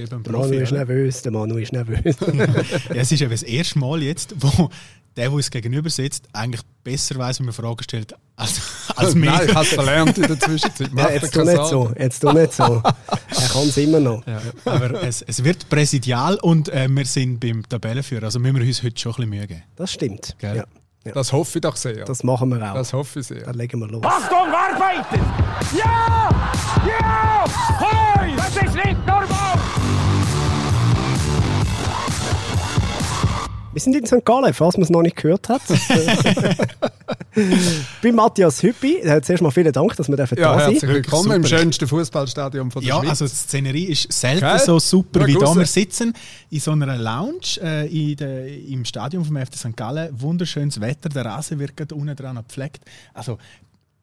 eben Der Manu ist nervös, der Manu ist nervös. ja, es ist eben das erste Mal jetzt, wo der, der uns gegenüber sitzt, eigentlich besser weiß, wie man Fragen stellt, als, als mir. Nein, ich habe es verlernt in der Zwischenzeit. Ja, jetzt keine nicht so, jetzt tu nicht so. Er kann es immer noch. Ja, aber es, es wird präsidial und äh, wir sind beim Tabellenführer. Also müssen wir uns heute schon ein bisschen Mühe geben. Das stimmt. Ja. Das hoffe ich doch sehr. Das machen wir auch. Das hoffe ich sehr. Dann legen wir los. Achtung, arbeiten! Ja! Ja! Hoi! Das ist nicht normal! Wir sind in St. Gallen, falls man es noch nicht gehört hat. Bei Matthias Hüppi. Zuerst mal vielen Dank, dass wir Ja, da sein herzlich willkommen im super. schönsten Fußballstadion von der Ja, Schweiz. also die Szenerie ist selten Gell? so super wie da. Wir sitzen in so einer Lounge äh, in der, im Stadion vom FC St. Gallen. Wunderschönes Wetter, der Rasen wird gerade unten dran gepflegt. Also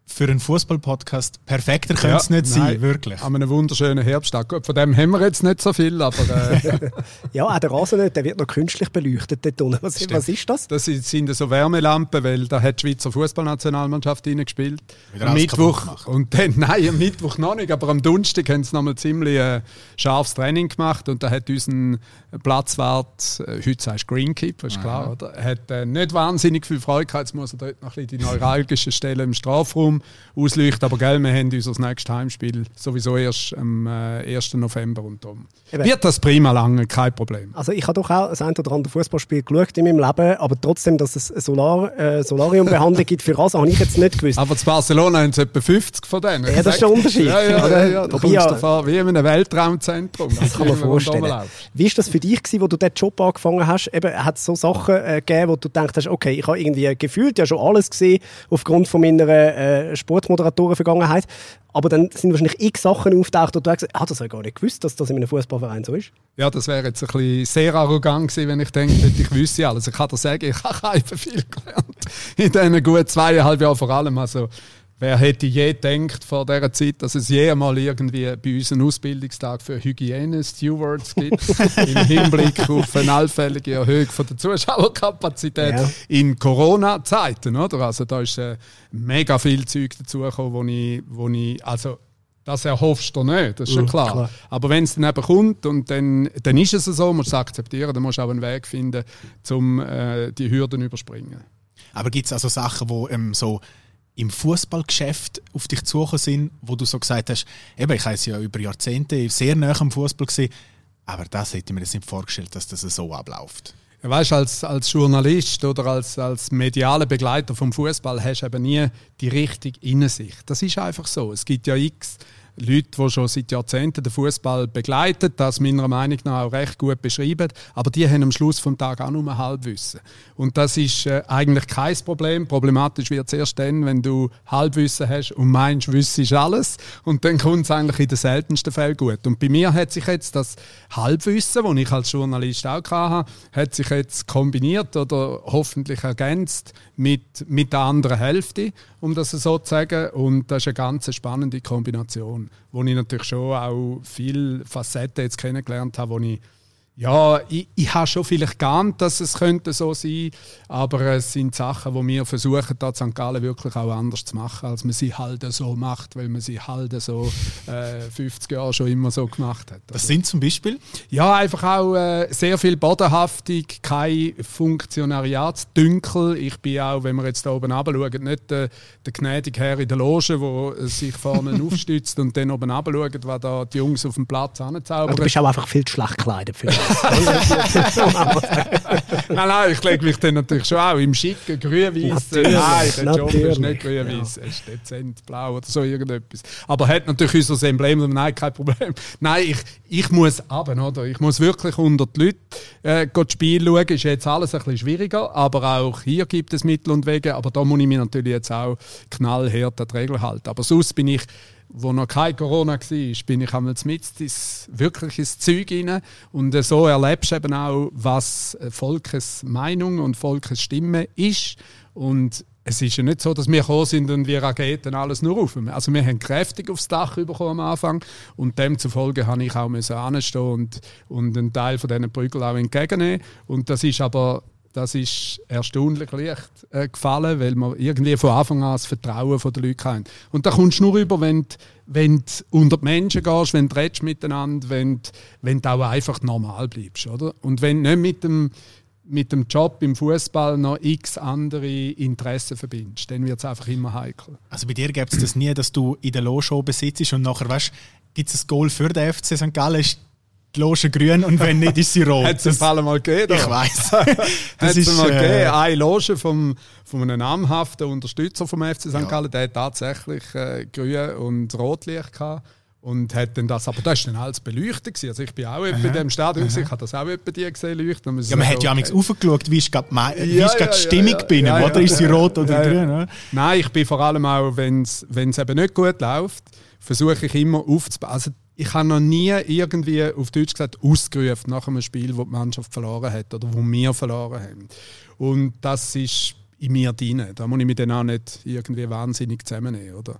für einen Fußball-Podcast perfekter könnte es nicht sein, nein, wirklich. An einem wunderschönen Herbsttag. Von dem haben wir jetzt nicht so viel, aber äh, Ja, auch der Rasen nicht, der wird noch künstlich beleuchtet dort unten. Was, was ist das? das sind so Wärmelampen, weil da hat die Schweizer Fußballnationalmannschaft reingespielt. Wieder Am Mittwoch, und dann, nein, am Mittwoch noch nicht, aber am Donnerstag haben sie nochmal ziemlich äh, scharfes Training gemacht und da hat unser Platzwart, äh, heute sagst du Greenkeeper, ist klar, oder? hat äh, nicht wahnsinnig viel Freude gehabt, jetzt muss er dort noch ein bisschen die neuralgischen Stellen im Strafraum ausleuchten, aber gell, wir haben unser nächstes Heimspiel sowieso erst am äh, 1. November und darum Eben. wird das prima lange, kein Problem. Also ich habe doch auch das ein oder andere Fußballspiel geschaut in meinem Leben, aber trotzdem, dass es Solar, äh, Solariumbehandlung gibt für Rasen, habe ich jetzt nicht gewusst. Aber zu Barcelona haben sie etwa 50 von denen. Ja, das ist der Unterschied. Ja, ja, ja, ja. Da kommst ja- du davor wie in einem Weltraumzentrum. Das kann man vorstellen. Wie ist das für dich gewesen, wo du diesen Job angefangen hast? Eben, hat es so Sachen äh, gegeben, wo du gedacht hast, okay, ich habe irgendwie gefühlt ja schon alles gesehen aufgrund von meiner äh, Sportmoderatoren-Vergangenheit, aber dann sind wahrscheinlich x Sachen auftaucht und du hast gesagt, ah, das habe ich gar nicht gewusst, dass das in einem Fußballverein so ist. Ja, das wäre jetzt ein bisschen sehr arrogant gewesen, wenn ich denke, ich wüsste alles. Ich kann dir sagen, ich habe einfach viel gelernt. In diesen gut zweieinhalb Jahren vor allem. Also, wer hätte je gedacht vor dieser Zeit, dass es je mal irgendwie bei uns einen Ausbildungstag für Hygiene Stewards gibt, im Hinblick auf eine allfällige Erhöhung von der Zuschauerkapazität Ja. in Corona-Zeiten, oder? Also da ist äh, mega viel Zeug dazugekommen, wo ich, wo ich, also das erhoffst du nicht, das ist schon Mhm, klar. klar. Aber wenn es dann eben kommt und dann, dann ist es so, musst du es akzeptieren, dann musst du auch einen Weg finden, um äh, die Hürden zu überspringen. Aber gibt es also Sachen, die ähm, so im Fußballgeschäft auf dich zugekommen sind, wo du so gesagt hast, eben, ich es ja über Jahrzehnte sehr nah am Fußball gesehen, aber das hätte ich mir nicht vorgestellt, dass das so abläuft. Ja, weißt, als, als Journalist oder als, als medialer Begleiter vom Fußball hast du eben nie die richtige Innensicht. Das ist einfach so. Es gibt ja x Leute, die schon seit Jahrzehnten den Fußball begleiten, das meiner Meinung nach auch recht gut beschreiben, aber die haben am Schluss vom Tag auch nur Halbwissen. Und das ist äh, eigentlich kein Problem. Problematisch wird es erst dann, wenn du Halbwissen hast und meinst, wüsstest alles. Und dann kommt es eigentlich in den seltensten Fällen gut. Und bei mir hat sich jetzt das Halbwissen, das ich als Journalist auch hatte, hat sich jetzt kombiniert oder hoffentlich ergänzt mit, mit der anderen Hälfte, um das so zu sagen. Und das ist eine ganz spannende Kombination, wo ich natürlich schon auch viele Facetten jetzt kennengelernt habe, wo ich ja, ich, ich habe schon vielleicht geahnt, dass es könnte so sein aber es sind Sachen, die wir versuchen, da St. Gallen wirklich auch anders zu machen, als man sie halt so macht, weil man sie halt so äh, 50 Jahre schon immer so gemacht hat. Das Also- sind zum Beispiel, ja, einfach auch äh, sehr viel Bodenhaftung, kein Funktionariatsdünkel. Ich bin auch, wenn wir jetzt da oben runterschauen, nicht der, der gnädige Herr in der Loge, der sich vorne aufstützt und dann oben runterschaut, was da die Jungs auf dem Platz Aber anzaubern. du bist auch einfach viel zu schlecht gekleidet für. Nein, nein, ich lege mich dann natürlich schon auch im schicken grün-weiß. Nein, der Job ist nicht grün-weiß, er ist dezent blau oder so irgendetwas. Aber hat natürlich unser Emblem, nein, kein Problem. Nein, ich, ich muss runter, oder? Ich muss wirklich unter die Leute äh, das Spiel schauen. Ist jetzt alles ein bisschen schwieriger, aber auch hier gibt es Mittel und Wege. Aber da muss ich mich natürlich jetzt auch knallhart an die Regeln halten. Aber sonst bin ich wo noch kein Corona war, bin ich einmal mit ins wirkliches Zeug rein. Und äh, so erlebst du eben auch, was äh, Volkes Meinung und Volkes Stimme ist. Und es ist ja nicht so, dass wir gekommen sind und wir Raketen alles nur auf. Also wir haben kräftig aufs Dach bekommen am Anfang und demzufolge habe ich auch anstehen und, und einen Teil von diesen Prügeln auch entgegennehmen. Und das ist aber das ist erstaunlich leicht äh, gefallen, weil wir irgendwie von Anfang an das Vertrauen der Leute haben. Und da kommst du nur über, wenn du, wenn du unter die Menschen gehst, wenn du redest miteinander, wenn du, wenn du auch einfach normal bleibst. Oder? Und wenn du nicht mit dem, mit dem Job im Fußball noch x andere Interessen verbindest, dann wird es einfach immer heikel. Also bei dir gibt es das nie, dass du in der Loge oben sitzt und nachher weißt, gibt es ein Goal für den FC St. Gallen, die Loge grün und wenn nicht, ist sie rot. Hat es ein mal gegeben? Ich weiß. das ist mal gegeben. Äh, Eine Loge vom, von einem namhaften Unterstützer vom FC St. Ja. Gallen, der hat tatsächlich äh, grün und rotlicht gehabt. Und hat dann das, aber das war dann alles beleuchtet. Gewesen. Also ich bin auch bei dem Stadion, ich habe das auch bei dir gesehen leuchten. Ja, man hat ja okay. aufgeschaut, wie ist gerade ja, ja, die Stimmung ja, bin, oder? Ist sie rot oder grün? Oder? Nein, ich bin vor allem auch, wenn es eben nicht gut läuft, versuche ich immer aufzubauen. Also ich habe noch nie irgendwie, auf Deutsch gesagt, ausgerufen nach einem Spiel, wo die Mannschaft verloren hat oder wo wir verloren haben. Und das ist in mir drin. Da muss ich mich dann auch nicht irgendwie wahnsinnig zusammennehmen. Oder?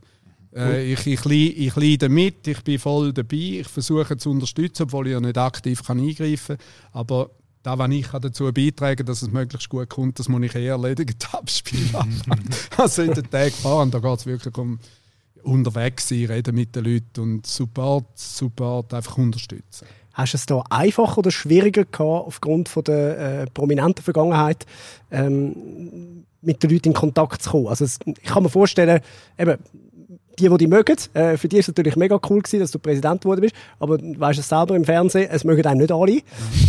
Äh, ich, ich, ich leide mit, ich bin voll dabei, ich versuche zu unterstützen, obwohl ich ja nicht aktiv kann eingreifen kann. Aber da, was ich dazu beitragen dass es möglichst gut kommt, das muss ich eher erledigt abspielen. also in den Tagen fahren, da geht es wirklich um unterwegs sein, reden mit den Leuten und Support, Support einfach unterstützen. Hast du es da einfacher oder schwieriger gehabt, aufgrund von der äh, prominenten Vergangenheit ähm, mit den Leuten in Kontakt zu kommen? Also es, ich kann mir vorstellen, eben, die, die die mögen, äh, für die ist es natürlich mega cool gewesen, dass du Präsident geworden bist, aber du weißt es selber im Fernsehen, es mögen einem nicht alle.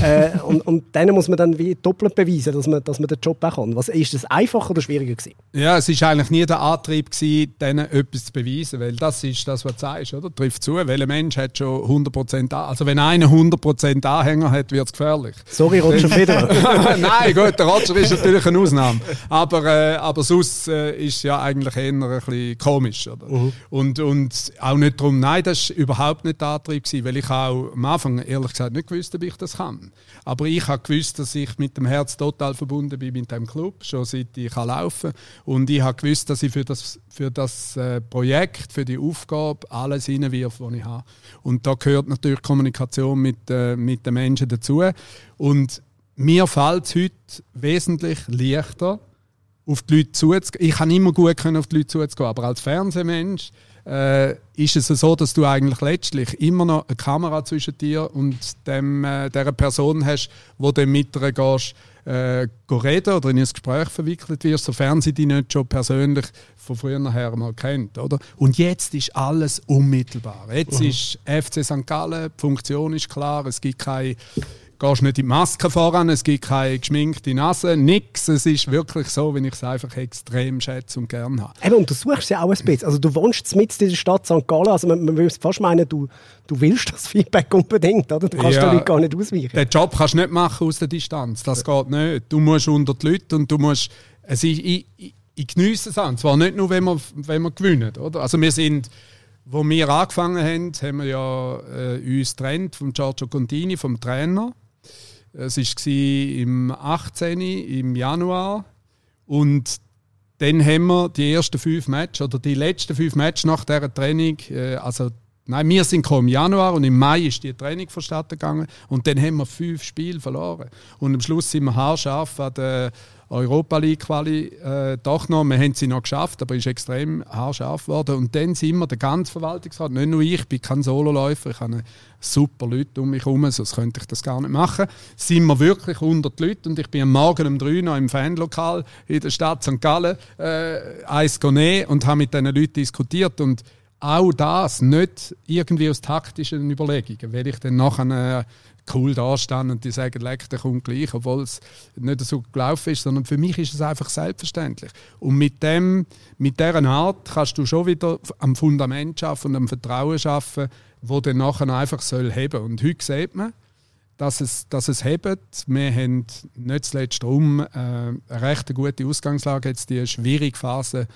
äh, und, und denen muss man dann wie doppelt beweisen, dass man, dass man den Job auch kann. Was, ist das einfacher oder schwieriger gewesen? Ja, es war eigentlich nie der Antrieb gewesen, denen etwas zu beweisen, weil das ist das, was du sagst, oder? Trifft zu, welcher Mensch hat schon 100% an. Also wenn einer 100% Anhänger hat, wird es gefährlich. Sorry, Roger Federer. Nein, gut, der Roger ist natürlich eine Ausnahme. Aber, äh, aber sonst äh, ist es ja eigentlich eher ein bisschen komisch, oder? -huh. Und, und auch nicht darum, nein, das war überhaupt nicht der Antrieb, gewesen, weil ich auch am Anfang ehrlich gesagt nicht gewusst ob ich das kann. Aber ich habe gewusst, dass ich mit dem Herz total verbunden bin mit dem Club, schon seit ich laufen kann. Und ich habe gewusst, dass ich für das, für das äh, Projekt, für die Aufgabe alles reinwirf, was ich habe. Und da gehört natürlich Kommunikation mit, äh, mit den Menschen dazu. Und mir fällt es heute wesentlich leichter, auf die Leute zuzugehen. Ich kann immer gut können auf die Leute zuzugehen, aber als Fernsehmensch äh, ist es so, dass du eigentlich letztlich immer noch eine Kamera zwischen dir und dem, äh, der Person hast, wo du mit ihr gehst, äh, reden oder in ein Gespräch verwickelt wirst, sofern sie dich nicht schon persönlich von früher her mal kennt. Oder? Und jetzt ist alles unmittelbar. Jetzt mhm. ist FC St. Gallen, die Funktion ist klar, es gibt keine gehst nicht in die Maske voran, es gibt keine geschminkte Nase, nichts. Es ist wirklich so, wie ich es einfach extrem schätze und gerne habe. Eben, und du suchst ja auch ein bisschen. Also du wohnst mit in der Stadt St. Gallen, also man, man würde fast meinen, du, du willst das Feedback unbedingt, oder? Du kannst ja, Leute gar nicht ausweichen. Den Job kannst du nicht machen aus der Distanz, das geht nicht. Du musst unter die Leute und du musst... Es ist, ich, ich, ich geniesse es an, zwar nicht nur, wenn wir, wenn wir gewinnen, oder? Also wir sind... Wo wir angefangen haben, haben wir ja äh, uns getrennt von Giorgio Contini, vom Trainer. Es war im 18. im Januar. Und dann haben wir die ersten fünf Matches oder die letzten fünf Matches nach dieser Training, äh, also nein, wir sind im Januar und im Mai ist die Training vonstatten gegangen und dann haben wir fünf Spiele verloren. Und am Schluss sind wir haarscharf an der Europa League Quali äh, doch noch. Wir haben sie noch geschafft, aber ist extrem haarscharf geworden. Und dann sind wir, der ganze Verwaltungsrat, nicht nur ich, ich bin kein Sololäufer, ich habe super Leute um mich herum, sonst könnte ich das gar nicht machen. Sind wir wirklich 100 Leute und ich bin am Morgen um 3 noch im Fanlokal in der Stadt St. Gallen äh, eins nehmen und habe mit diesen Leuten diskutiert und auch das nicht irgendwie aus taktischen Überlegungen, weil ich dann nachher cool dastehen und die sagen, leck, der kommt gleich, obwohl es nicht so gelaufen ist, sondern für mich ist es einfach selbstverständlich. Und mit dem, mit dieser Art kannst du schon wieder am Fundament schaffen und am Vertrauen schaffen, wo dann nachher einfach soll heben. Und heute sieht man, dass es, dass es hebt. Wir haben nicht zuletzt darum äh, eine recht gute Ausgangslage, jetzt die schwierige Phase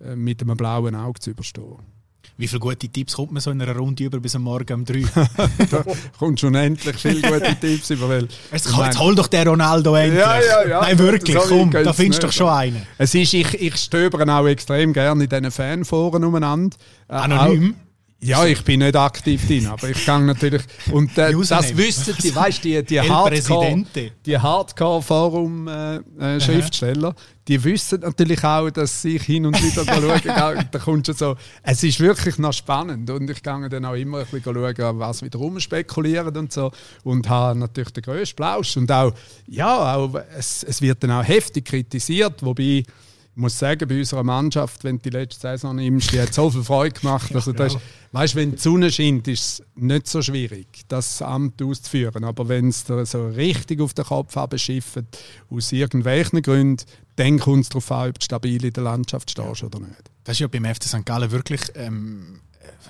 äh, mit einem blauen Auge zu überstehen. Wie viele gute Tipps kommt man so in einer Runde über bis am Morgen um drei? da kommt schon endlich viele gute Tipps über. Weil, jetzt, komm, jetzt hol doch den Ronaldo endlich. Ja, ja, ja. Nein, wirklich, komm, da findest du doch schon einen. Es ist, ich, ich stöbere auch extrem gerne in diesen Fanforen umeinander. Äh, Anonym? Ja, ich bin nicht aktiv drin, aber ich gehe natürlich. Und äh, das wissen die, weißt du, die, die Hardcore, die Hardcore-Forum-Schriftsteller, äh, die wissen natürlich auch, dass ich hin und wieder schaue. da kommt schon so. Es ist wirklich noch spannend und ich gehe dann auch immer ein bisschen schauen, was wieder rumspekulieren und so. Und habe natürlich den grössten Plausch. Und auch, ja, auch, es, es wird dann auch heftig kritisiert, wobei ich muss sagen, bei unserer Mannschaft, wenn du die letzte Saison nimmst, die hat so viel Freude gemacht. Also das, weißt, wenn die Sonne scheint, ist es nicht so schwierig, das Amt auszuführen. Aber wenn es dir so richtig auf den Kopf abschifft, aus irgendwelchen Gründen, dann kommt es darauf an, ob du stabil in der Landschaft stehst oder nicht. Das ist ja beim FC St. Gallen wirklich ähm,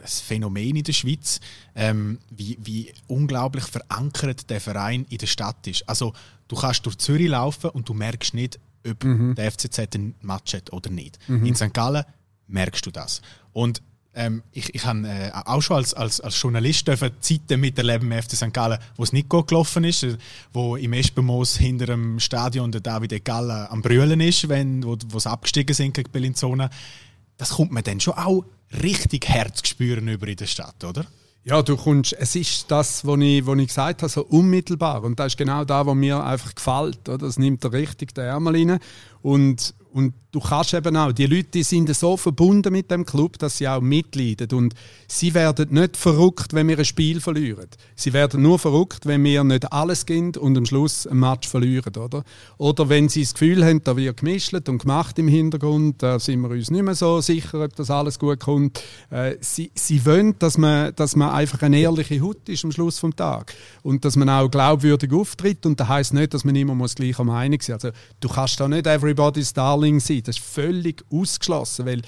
ein Phänomen in der Schweiz, ähm, wie, wie unglaublich verankert der Verein in der Stadt ist. Also du kannst durch Zürich laufen und du merkst nicht, ob mhm. der FCZ ein Match hat oder nicht. Mhm. In St. Gallen merkst du das. Und ähm, ich, ich habe äh, auch schon als, als, als Journalist Zeiten miterleben im FC St. Gallen, wo es nicht gut gelaufen ist, äh, wo im Espenmoos hinter dem Stadion der David Gallen am Brüllen ist, wenn, wo, wo sie abgestiegen sind gegen Bellinzona. Das kommt man dann schon auch richtig Herz spüren über in der Stadt, oder? Ja, du kommst, es ist das, was ich, was ich gesagt habe, so unmittelbar. Und das ist genau das, was mir einfach gefällt. Oder? Das nimmt richtig den Ärmel rein. Und, und du kannst eben auch, die Leute die sind so verbunden mit dem Club, dass sie auch mitleiden. Und sie werden nicht verrückt, wenn wir ein Spiel verlieren. Sie werden nur verrückt, wenn wir nicht alles gehen und am Schluss ein Match verlieren. Oder, oder wenn sie das Gefühl haben, da wird gemischt und gemacht im Hintergrund, da sind wir uns nicht mehr so sicher, ob das alles gut kommt. Äh, sie, sie wollen, dass man, dass man einfach eine ehrliche Haut ist am Schluss vom Tag. Und dass man auch glaubwürdig auftritt. Und das heisst nicht, dass man immer muss gleicher Meinung sein muss. Also, du kannst da nicht everybody's darling sein. Das ist völlig ausgeschlossen, weil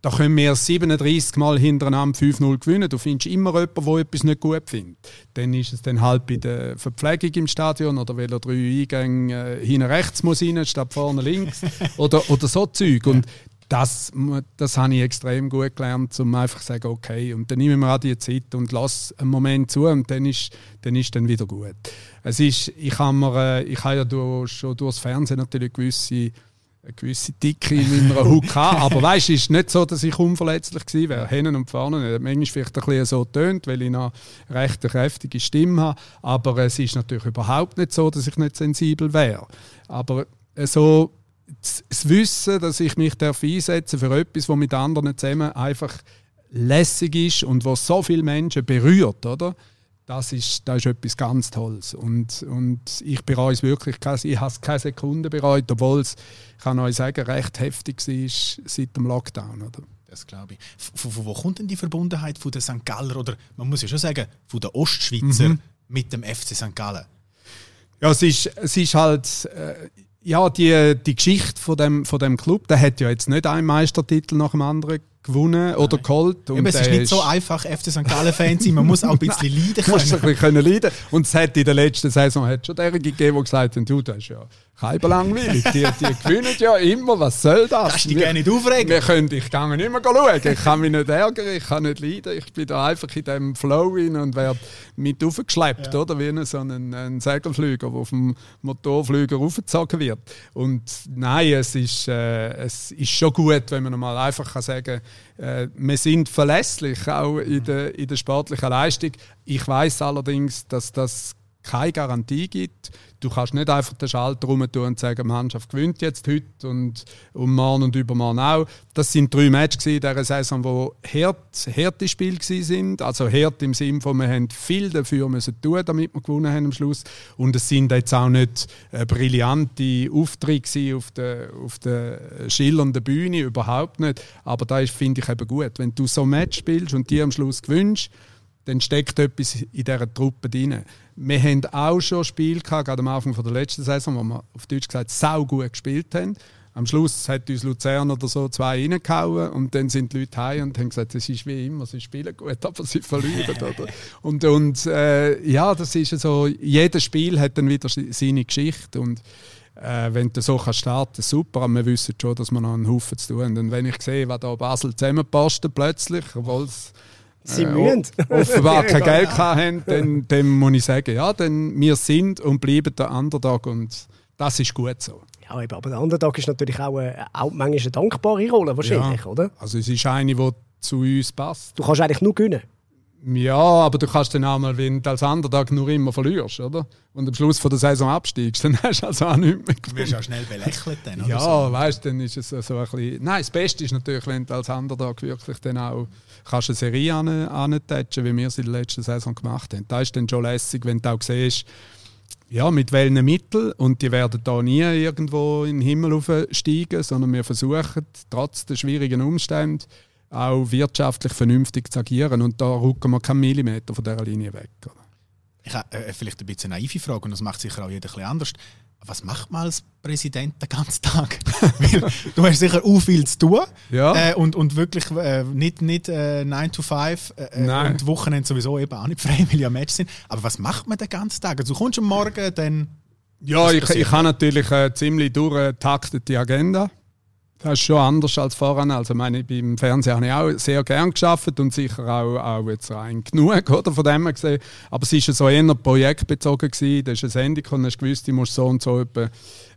da können wir 37 Mal hintereinander 5-0 gewinnen. Du findest immer jemanden, der etwas nicht gut findet. Dann ist es dann halt bei der Verpflegung im Stadion oder weil er drei Eingänge äh, hinten rechts muss rein, statt vorne links. oder, oder so Zeug. Und das, das habe ich extrem gut gelernt, um einfach zu sagen, okay, und dann nehmen wir auch die Zeit und lass einen Moment zu und dann ist dann, ist dann wieder gut. Es ist, ich habe mir, äh, ich habe ja durch, schon durchs Fernsehen natürlich gewisse eine gewisse Dicke in meiner Haut gehabt. Aber weißt, es ist nicht so, dass ich unverletzlich gewesen wäre. Hinten und vorne. Manchmal vielleicht ein bisschen so tönt, weil ich noch recht kräftige Stimme habe. Aber es ist natürlich überhaupt nicht so, dass ich nicht sensibel wäre. Aber so das Wissen, dass ich mich einsetzen darf für etwas, was mit anderen zusammen einfach lässig ist und was so viele Menschen berührt, oder? Das ist, das ist etwas ganz Tolles. Und, und ich bereue es wirklich, ich habe es keine Sekunde bereut, obwohl es, ich kann euch sagen, recht heftig war seit dem Lockdown. Oder? Das glaube ich. Von, von, wo kommt denn die Verbundenheit von den St. Galler oder man muss ja schon sagen, von den Ostschweizer mhm. mit dem FC St. Gallen? Ja, es ist, es ist halt, äh, ja, die, die Geschichte von dem, von dem Club, der hat ja jetzt nicht einen Meistertitel nach dem anderen gewonnen oder Nein. geholt. Und es ist nicht so einfach, FC St. Gallen-Fan sein. Man muss auch ein bisschen leiden können. Muss ein bisschen leiden. Und es hat in der letzten Saison hat schon derige gegeben, die gesagt haben, du, das ist ja Halber langweilig. Die, die gewinnen ja immer. Was soll das? Kannst du dich gerne nicht aufregen? Wir können, ich kann nicht mehr schauen. Ich kann mich nicht ärgern, ich kann nicht leiden. Ich bin da einfach in diesem Flow rein und werde mit aufgeschleppt, ja. oder? Wie so ein, ein Segelflüger, der auf dem Motorflüger aufgezogen wird. Und nein, es ist, äh, es ist schon gut, wenn man mal einfach kann sagen äh, wir sind verlässlich, auch in der, in der sportlichen Leistung. Ich weiß allerdings, dass das keine Garantie gibt. Du kannst nicht einfach den Schalter rum tun und sagen, die Mannschaft gewinnt jetzt heute und, und morgen und übermorgen auch. Das sind drei Matches in dieser Saison, hart, harte Spiele sind. Also hart im Sinne von, wir haben viel dafür müssen tun, damit wir gewonnen haben am Schluss. Und es sind jetzt auch nicht äh, brillante Auftritte auf der, auf der schillernden Bühne, überhaupt nicht. Aber da finde ich eben gut. Wenn du so ein Match spielst und die am Schluss gewinnst, dann steckt etwas in dieser Truppe drin. Wir haben auch schon Spiele gehabt, gerade am Anfang der letzten Saison, wo wir auf Deutsch gesagt sau gut gespielt haben. Am Schluss hat uns Luzern oder so zwei reingehauen und dann sind die Leute heim und haben gesagt, es ist wie immer, sie spielen gut, aber sie verlieren. oder? Und, und äh, ja, das ist so, jedes Spiel hat dann wieder seine Geschichte und äh, wenn du so kannst starten super, aber wir wissen schon, dass wir noch einen Haufen zu tun haben. Und wenn ich sehe, was da Basel zusammenpasst plötzlich, obwohl es Sie äh, mühen. offenbar kein Geld haben, dann, dann muss ich sagen, ja, denn wir sind und bleiben der Underdog und das ist gut so. Ja, aber der Underdog ist natürlich auch, eine, auch manchmal eine dankbare Rolle wahrscheinlich, ja, oder? Also es ist eine, die zu uns passt. Du kannst eigentlich nur gewinnen. Ja, aber du kannst dann auch mal, wenn du als Underdog nur immer verlierst, oder? Und am Schluss von der Saison absteigst, dann hast du also auch nichts mehr Du wirst auch schnell belächelt dann, oder Ja, so. weißt du, dann ist es so ein bisschen... Nein, das Beste ist natürlich, wenn du als Underdog wirklich dann auch kannst eine Serie an, antatchen, wie wir es in der letzten Saison gemacht haben. Da ist dann schon lässig, wenn du auch siehst, ja, mit welchen Mitteln, und die werden da nie irgendwo in den Himmel aufsteigen, sondern wir versuchen, trotz der schwierigen Umstände, auch wirtschaftlich vernünftig zu agieren. Und da rücken wir keinen Millimeter von dieser Linie weg. Oder? Ich habe äh, vielleicht ein bisschen eine naive Frage und das macht sicher auch jeder ein bisschen anders. Was macht man als Präsident den ganzen Tag? Weil du hast sicher auch viel zu tun Ja. äh, und, und wirklich äh, nicht, nicht äh, 9 to 5 äh, Nein. und Wochenende sowieso eben auch nicht frei, weil ja Match sind. Aber was macht man den ganzen Tag? Also du kommst am Morgen, dann... Ja, ich, ich habe natürlich eine ziemlich durchgetaktete Agenda. Das ist schon anders als voran. Also meine, beim Fernsehen habe ich auch sehr gern geschafft und sicher auch, auch jetzt rein genug oder, von dem gesehen. Aber es war so eher projektbezogen. Gewesen. Da ist eine Sendung und hast gewusst, die musst so und so etwa,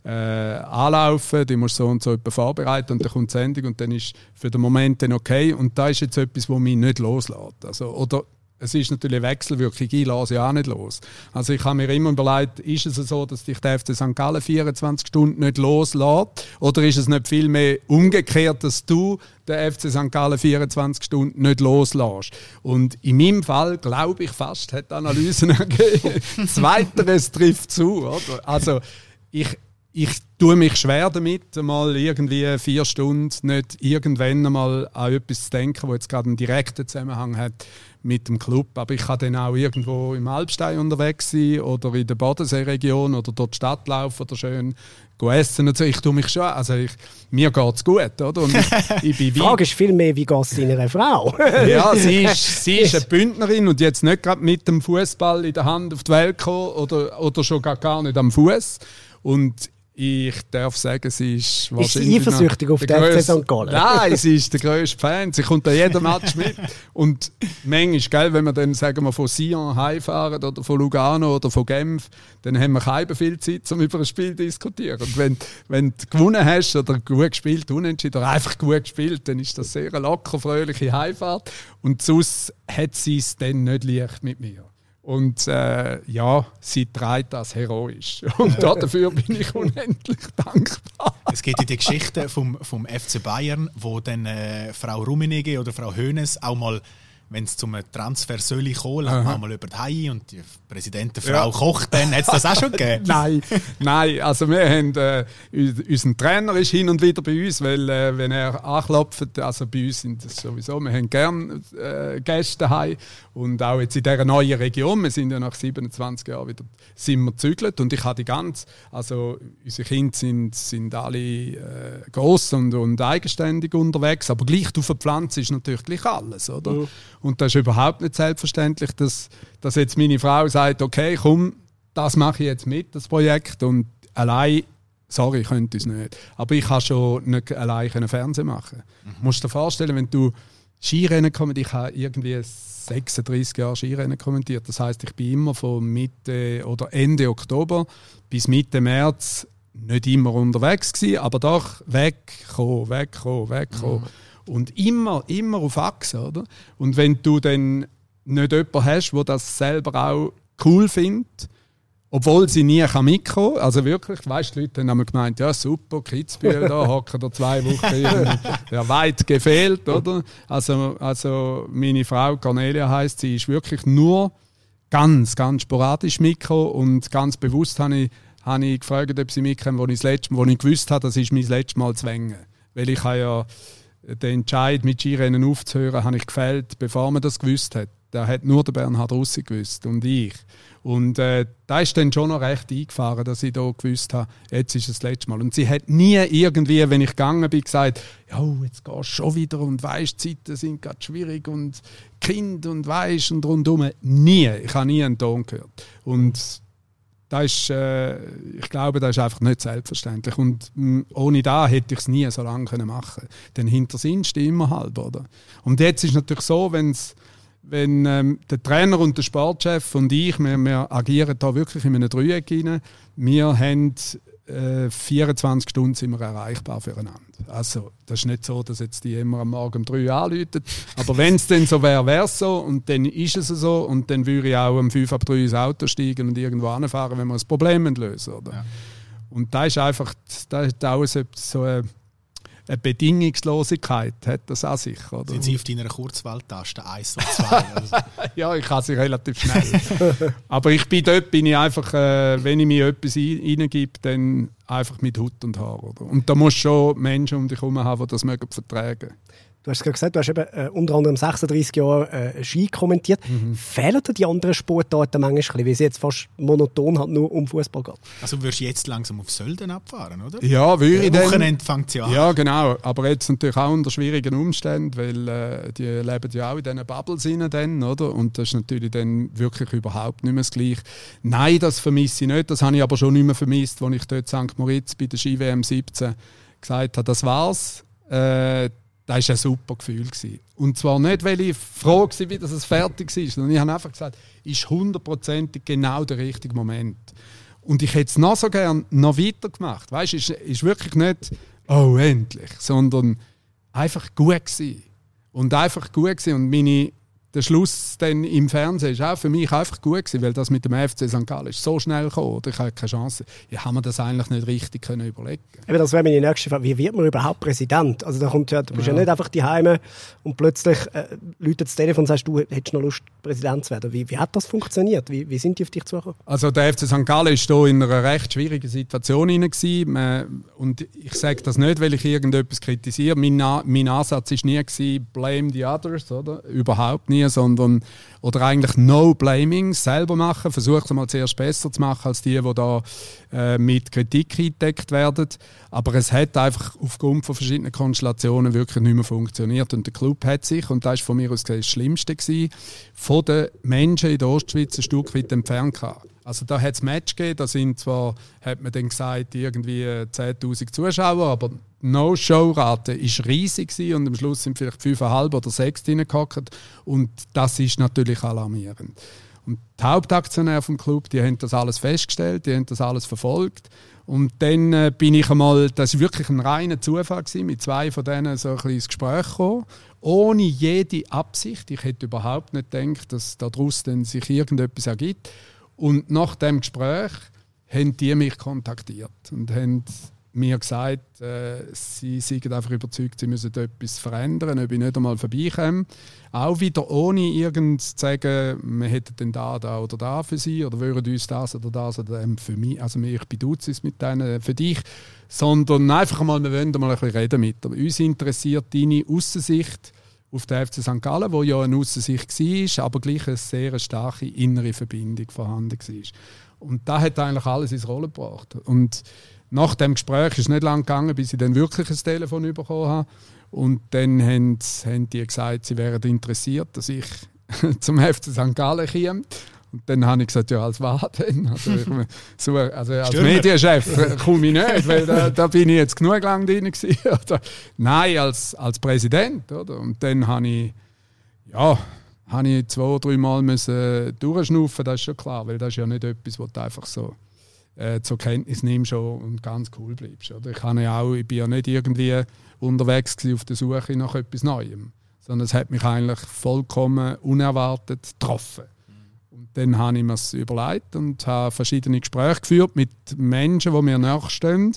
äh, anlaufen, die musst so und so etwa vorbereiten und dann kommt die Sendung und dann ist für den Moment dann okay. Und da ist jetzt etwas, was mich nicht loslässt. Also, oder es ist natürlich eine Wechselwirkung, ich lasse ja auch nicht los. Also ich habe mir immer überlegt, ist es so, dass dich der FC St. Gallen 24 Stunden nicht loslässt? Oder ist es nicht vielmehr umgekehrt, dass du den FC St. Gallen 24 Stunden nicht loslässt? Und in meinem Fall, glaube ich fast, hat die Analysen ergeben, Zweiteres trifft zu. Oder? Also ich, ich tue mich schwer damit, mal irgendwie vier Stunden nicht irgendwann einmal an etwas zu denken, wo jetzt gerade einen direkten Zusammenhang hat mit dem Club. Aber ich kann dann auch irgendwo im Alpstein unterwegs sein oder in der Bodenseeregion oder dort die Stadt laufen oder schön essen und so. Ich tue mich schon, also ich, mir geht es gut, oder? Und ich, ich Die Frage ist vielmehr, wie geht es deiner Frau? ja, sie ist, sie ist eine Bündnerin und jetzt nicht gerade mit dem Fußball in der Hand auf die Welt gekommen oder, oder schon gar, gar nicht am Fuß. Und ich darf sagen, sie ist wahrscheinlich. eifersüchtig noch auf der den FC St. Gallen? Nein, sie ist der grösste Fan. Sie kommt an jedem Match mit. Und manchmal, gell, wenn wir dann, sagen wir, von Sion heimfahren oder von Lugano oder von Genf, dann haben wir keine viel Zeit, um über ein Spiel zu diskutieren. Und wenn, wenn du gewonnen hast oder gut gespielt, unentschieden oder einfach gut gespielt, dann ist das sehr eine locker, fröhliche Heimfahrt. Und sonst hat sie es dann nicht leicht mit mir. Und äh, ja, sie trägt das heroisch. Und dafür bin ich unendlich dankbar. Es geht in die Geschichte vom, vom FC Bayern, wo dann äh, Frau Rummenigge oder Frau Hoeneß auch mal, wenn es zum Transfer soll kommen, auch mal über die Haie und die Präsidentenfrau Ja. kocht dann. Hat es das auch schon gegeben? Nein, nein, also wir haben, äh, unser Trainer ist hin und wieder bei uns, weil äh, wenn er anklopft, also bei uns sind das sowieso, wir haben gern äh, Gäste daheim und auch jetzt in dieser neuen Region, wir sind ja nach 27 Jahren wieder, sind wir gezügelt und ich habe die ganz, also unsere Kinder sind, sind alle äh, groß und, und eigenständig unterwegs, aber gleich auf der Pflanze ist natürlich gleich alles, oder? Und das ist überhaupt nicht selbstverständlich, dass, dass jetzt meine Frau sagt, okay, komm, das mache ich jetzt mit, das Projekt. Und allein, sorry, ich könnte es nicht. Aber ich kann schon nicht allein Fernsehen machen. Du musst dir vorstellen, wenn du Skirennen kommentierst, ich habe irgendwie 36 Jahre Skirennen kommentiert. Das heißt, ich bin immer von Mitte oder Ende Oktober bis Mitte März nicht immer unterwegs gewesen, aber doch wegkommen, wegkommen, wegkommen. Und immer, immer auf Achse, oder? Und wenn du dann nicht jemanden hast, der das selber auch cool findet, obwohl sie nie kann mitkommen kann. Also wirklich, weißt, die Leute haben einmal gemeint, ja super, Kitzbühel, da hocken da zwei Wochen ja, weit gefehlt, oder? Also, also meine Frau Cornelia heißt, sie ist wirklich nur ganz, ganz sporadisch mitgekommen und ganz bewusst habe ich, habe ich gefragt, ob sie mitkommen, wo ich, das letzte, wo ich gewusst habe, das ist mein letztes Mal zu Wengen. Weil ich habe ja den Entscheid, mit Skirennen aufzuhören, habe ich gefällt, bevor man das gewusst hat. Da hat nur der Bernhard Russi gewusst und ich. Und äh, da ist dann schon noch recht eingefahren, dass ich da gewusst habe, jetzt ist es das letzte Mal. Und sie hat nie irgendwie, wenn ich gegangen bin, gesagt, jetzt gehst du schon wieder und weißt, die Zeiten sind gerade schwierig und Kind und weißt und rundum. Nie. Ich habe nie einen Ton gehört. Und das ist, äh, ich glaube, das ist einfach nicht selbstverständlich. Und mh, ohne da hätte ich es nie so lange können machen Denn hinter steht immer halb, oder? Und jetzt ist es natürlich so, wenn's, wenn ähm, der Trainer und der Sportchef und ich, wir, wir agieren da wirklich in einem Dreieck rein. Wir haben äh, 24 Stunden sind wir erreichbar füreinander. Also, das ist nicht so, dass jetzt die immer am Morgen um 3 Uhr anrufen. Aber wenn es dann so wäre, wäre es so. Und dann ist es so. Und dann würde ich auch um 5 ab 3 ins Auto steigen und irgendwo anfahren, wenn wir ein Problem lösen. Oder? Ja. Und da ist einfach, da ist auch so, so eine eine Bedingungslosigkeit hat das an sich. Oder? Sind Sie auf deiner Kurzwahltaste 1 und 2? Also. ja, ich kann sie relativ schnell. Aber ich bin dort, bin ich einfach, äh, wenn ich mir etwas reingebe, dann einfach mit Hut und Haar. Oder? Und da musst du schon Menschen um dich herum haben, die das mögen vertragen Du hast gerade gesagt, du hast eben äh, unter anderem 36 Jahre äh, Ski kommentiert. Mhm. Fehlen dir die anderen Sportarten manchmal, weil es jetzt fast monoton halt nur um Fußball geht? Also du würdest jetzt langsam auf Sölden abfahren, oder? Ja, würde ich Wochenende fängt ja an. Ja, genau. Aber jetzt natürlich auch unter schwierigen Umständen, weil äh, die leben ja auch in diesen Bubbles rein dann, oder? Und das ist natürlich dann wirklich überhaupt nicht mehr das Gleiche. Nein, das vermisse ich nicht. Das habe ich aber schon nicht mehr vermisst, als ich dort St. Moritz bei der Ski-WM 17 gesagt habe, das war's. Äh, das war ein super Gefühl. Gewesen. Und zwar nicht, weil ich froh war, wie das fertig ist, sondern ich habe einfach gesagt, ist hundertprozentig genau der richtige Moment. Und ich hätte es noch so gerne noch weitergemacht. Weißt du, es ist, ist wirklich nicht, oh, endlich, sondern einfach gut gewesen. Und einfach gut gewesen. Und meine der Schluss dann im Fernsehen ist auch für mich einfach gut gewesen, weil das mit dem FC St. Gallen ist so schnell gekommen. Ich hatte keine Chance. Ich habe mir das eigentlich nicht richtig können überlegen Eben, Das wäre meine nächste Frage. Wie wird man überhaupt Präsident? Also da kommt ja, du bist ja, ja nicht einfach die Heime und plötzlich äh, läutet das Telefon und sagst, du hättest noch Lust, Präsident zu werden. Wie, wie hat das funktioniert? Wie, wie sind die auf dich zugekommen? Also der FC St. Gallen ist hier in einer recht schwierigen Situation hinein und ich sage das nicht, weil ich irgendetwas kritisiere. Mein, mein Ansatz war nie gewesen, blame the others, oder? Überhaupt nie, sondern oder eigentlich No Blaming selber machen, versucht es mal zuerst besser zu machen als die, die da äh, mit Kritik eingedeckt werden. Aber es hat einfach aufgrund von verschiedenen Konstellationen wirklich nicht mehr funktioniert und der Club hat sich und das ist von mir aus das Schlimmste gewesen, von den Menschen in der Ostschweiz ein Stück weit entfernt gehabt. Also da hat es Match gegeben, da sind zwar, hat man dann gesagt, irgendwie 10'000 Zuschauer, aber No-Show-Rate war riesig und am Schluss sind vielleicht 5,5 oder 6 reingehockt und das ist natürlich alarmierend. Und die Hauptaktionäre vom Club, die haben das alles festgestellt, die haben das alles verfolgt. Und dann äh, bin ich einmal, das war wirklich ein reiner Zufall, gewesen, mit zwei von denen so ein bisschen ins Gespräch gekommen, ohne jede Absicht. Ich hätte überhaupt nicht gedacht, dass daraus sich irgendetwas ergibt. Und nach dem Gespräch haben die mich kontaktiert und haben mir gesagt, äh, sie seien einfach überzeugt, sie müssen etwas verändern, ob ich nicht einmal vorbeikomme. Auch wieder ohne irgend zu sagen, wir hätten denn da, da oder da für sie oder würden uns das oder das oder dem für mich, also ich beduze es mit denen für dich, sondern einfach mal, wir wollen mal ein bisschen reden mit. Aber uns interessiert deine Aussicht auf den FC St. Gallen, wo ja eine Aussicht war, aber gleich eine sehr starke innere Verbindung vorhanden war. Und da hat eigentlich alles ins Rollen gebracht. Und nach dem Gespräch ist es nicht lang gegangen, bis ich dann wirklich ein Telefon bekommen habe. Und dann haben, haben die gesagt, sie wären interessiert, dass ich zum FC St. Gallen komme. Und dann habe ich gesagt, ja, als was denn? Also, ich, so, also als Stürmer. Medienchef komme ich nicht, weil da, da, bin ich jetzt genug lang drin gewesen. Oder? Nein, als, als Präsident. Oder? Und dann habe ich, ja, habe ich zwei, drei Mal müssen durchschnaufen, das ist schon klar, weil das ist ja nicht etwas, was du einfach so äh, zur Kenntnis nimmst und ganz cool bleibst. Oder? Ich, habe ja auch, ich bin ja nicht irgendwie unterwegs auf der Suche nach etwas Neuem, sondern es hat mich eigentlich vollkommen unerwartet getroffen. Und dann habe ich mir das überlegt und habe verschiedene Gespräche geführt mit Menschen, die mir nachstehen,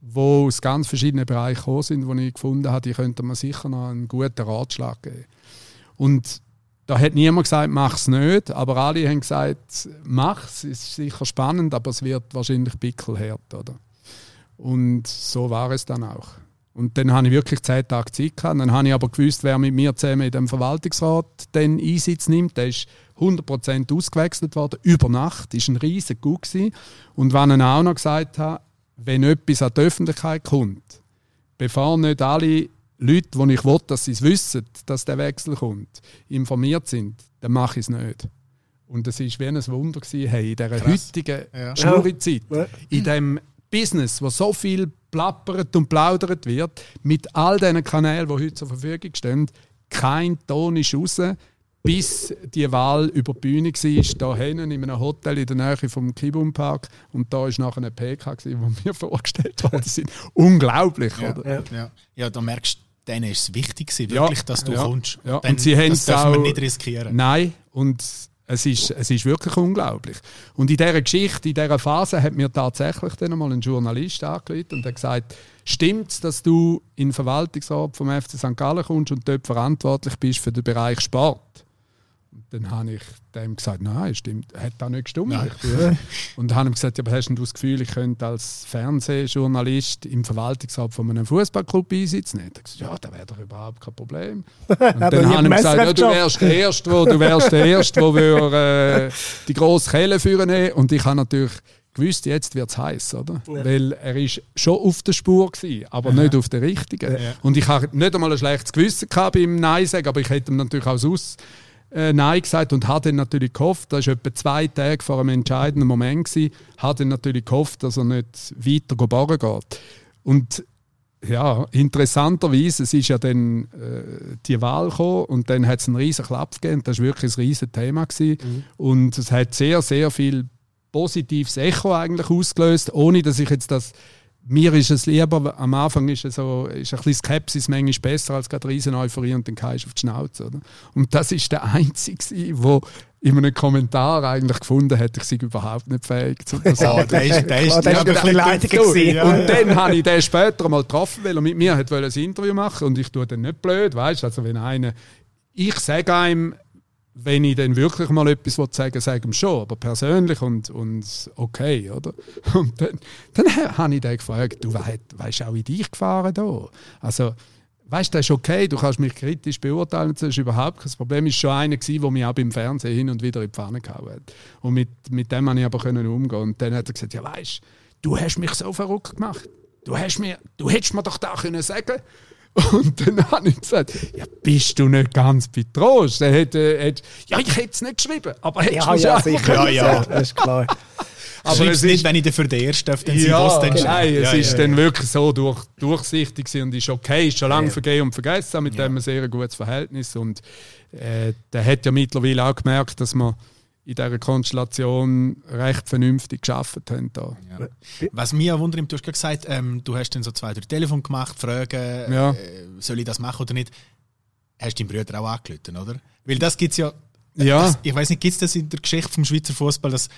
die aus ganz verschiedenen Bereichen gekommen sind, wo ich gefunden habe, die könnten mir sicher noch einen guten Ratschlag geben. Und da hat niemand gesagt, mach es nicht, aber alle haben gesagt, mach es, ist sicher spannend, aber es wird wahrscheinlich bickelhart, oder? Und so war es dann auch. Und dann habe ich wirklich zehn Tage Zeit gehabt. Dann habe ich aber gewusst, wer mit mir zusammen in dem Verwaltungsrat den Einsitz nimmt. Der ist 100% ausgewechselt worden, über Nacht. Das war ein riesiger Gut. Und wenn ich auch noch gesagt habe, wenn etwas an die Öffentlichkeit kommt, bevor nicht alle Leute, die ich will, dass sie es wissen, dass der Wechsel kommt, informiert sind, dann mache ich es nicht. Und es war wie ein Wunder, gewesen, hey, in dieser Krass. heutigen ja. Schnurrizeit, ja. in diesem Business, wo so viel plappert und plaudert wird, mit all diesen Kanälen, die heute zur Verfügung stehen, kein Ton ist raus, bis die Wahl über die Bühne war, hier hinten in einem Hotel in der Nähe vom Kibum Park. Und da war nachher eine PK, gewesen, wo mir vorgestellt worden sind. Unglaublich, Ja, oder? ja. Ja. ja, da merkst du, denen ist es wichtig, gewesen, wirklich, dass du kommst. Ja. Dann, und sie das dürfen wir auch, nicht riskieren. Nein, und es ist, es ist wirklich unglaublich. Und in dieser Geschichte, in dieser Phase, hat mir tatsächlich dann einmal ein Journalist angerufen und hat gesagt, stimmt es, dass du in den Verwaltungsrat vom FC St. Gallen kommst und dort verantwortlich bist für den Bereich Sport? Dann habe ich dem gesagt, nein, stimmt, hat da nicht gestimmt. Und dann habe ich gesagt, ja, aber hast du das Gefühl, ich könnte als Fernsehjournalist im Verwaltungsrat von einem Fußballclub einsitzen? Und er hat gesagt, ja, das wäre doch überhaupt kein Problem. Und dann habe ich beim gesagt, ja, du wärst der Erste, wo, du wärst der Erste, wo wir äh, die grosse Kelle führen. Und ich habe natürlich gewusst, jetzt wird es heiß, oder? Weil er ist schon auf der Spur gewesen, aber nicht auf der richtigen. Und ich habe nicht einmal ein schlechtes Gewissen gehabt beim Nein sagen, aber ich hätte ihm natürlich auch aus äh, Nein gesagt und habe dann natürlich gehofft, das war etwa zwei Tage vor einem entscheidenden Moment, gewesen, habe dann natürlich gehofft, dass er nicht weiter geboren geht. Und ja, interessanterweise, es ist ja dann äh, die Wahl gekommen und dann hat es einen riesen Klapp gegeben. Das war wirklich ein riesen Thema. Gewesen. Und es hat sehr, sehr viel positives Echo eigentlich ausgelöst, ohne dass ich jetzt das mir ist es lieber, am Anfang ist, es so, ist ein bisschen Skepsis manchmal besser als gerade riesen Euphorie und dann du auf die Schnauze. Oder? Und das ist der Einzige, der in einem Kommentar eigentlich gefunden hat, ich sei überhaupt nicht fähig zu das Oh, der ist, der ist, Klar, der ist der ein bisschen gewesen. Ja, und dann habe ich den später mal getroffen, weil er mit mir hat ein Interview machen und ich tue dann nicht blöd, weißt also wenn einer, ich sage einem, wenn ich dann wirklich mal etwas will sagen sage ich ihm schon, aber persönlich und, und okay, oder? Und dann, dann habe ich den gefragt, du weißt, auch, wie dich gefahren da? Also, weißt das ist okay, du kannst mich kritisch beurteilen, das ist überhaupt kein Problem. Es war schon einer, der mich auch beim Fernsehen hin und wieder in die Pfanne gehauen hat. Und mit, mit dem konnte ich aber können umgehen. Und dann hat er gesagt, ja weißt du, hast mich so verrückt gemacht. Du, hast mir, du hättest mir doch da können sagen und dann habe ich gesagt, ja, bist du nicht ganz betrost? Er hätte, hätte, ja, ich hätte es nicht geschrieben, aber hättest Ja, ja, sicher. Ja, ja. Das ist klar. Aber Schreib's es nicht, ist, wenn ich dafür der Erste dann sein, ja, denn nein, es ja, ist ja, dann ja. wirklich so durch, durchsichtig und ist okay, ist schon lange vergeben und vergessen, haben mit Ja. dem ein sehr gutes Verhältnis und äh, der hat ja mittlerweile auch gemerkt, dass wir in dieser Konstellation recht vernünftig geschafft haben. Da. Ja. Was mich auch wundert, du hast gesagt, ähm, du hast dann so zwei, drei Telefon gemacht, Fragen, Ja. äh, soll ich das machen oder nicht? Hast du deinen Bruder auch angelötet, oder? Weil das gibt es ja, Ja. das, ich weiß nicht, gibt es das in der Geschichte vom Schweizer Fußball, dass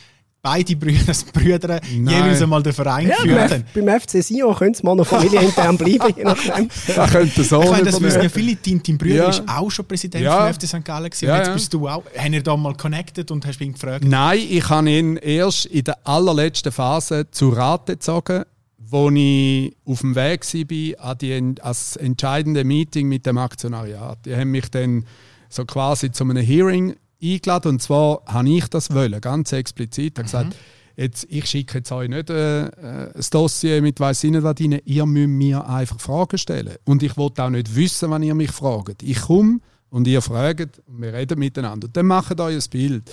beide Brüder, die Brüder jeweils einmal den Verein Ja, geführt beim, haben? Beim FC Sion könnte es mal noch familienintern bleiben, je nachdem. Könnte so Ich meine, das wissen ja viele, dein, dein Bruder Ja. ist auch schon Präsident Ja. vom FC St. Gallen gewesen. Ja, jetzt ja. bist du auch. Haben ihr da mal connected und hast ihn gefragt? Nein, ich habe ihn erst in der allerletzten Phase zu Rate gezogen, wo ich auf dem Weg war an, die, an das entscheidende Meeting mit dem Aktionariat. Die haben mich dann so quasi zu einem Hearing eingeladen und zwar habe ich das wollen, ganz explizit. Ich habe gesagt, jetzt, ich schicke jetzt euch nicht äh, äh, ein Dossier mit weiss ich nicht was rein, ihr müsst mir einfach Fragen stellen. Und ich wollte auch nicht wissen, wann ihr mich fragt. Ich komme und ihr fragt und wir reden miteinander. Und dann macht euch ein Bild.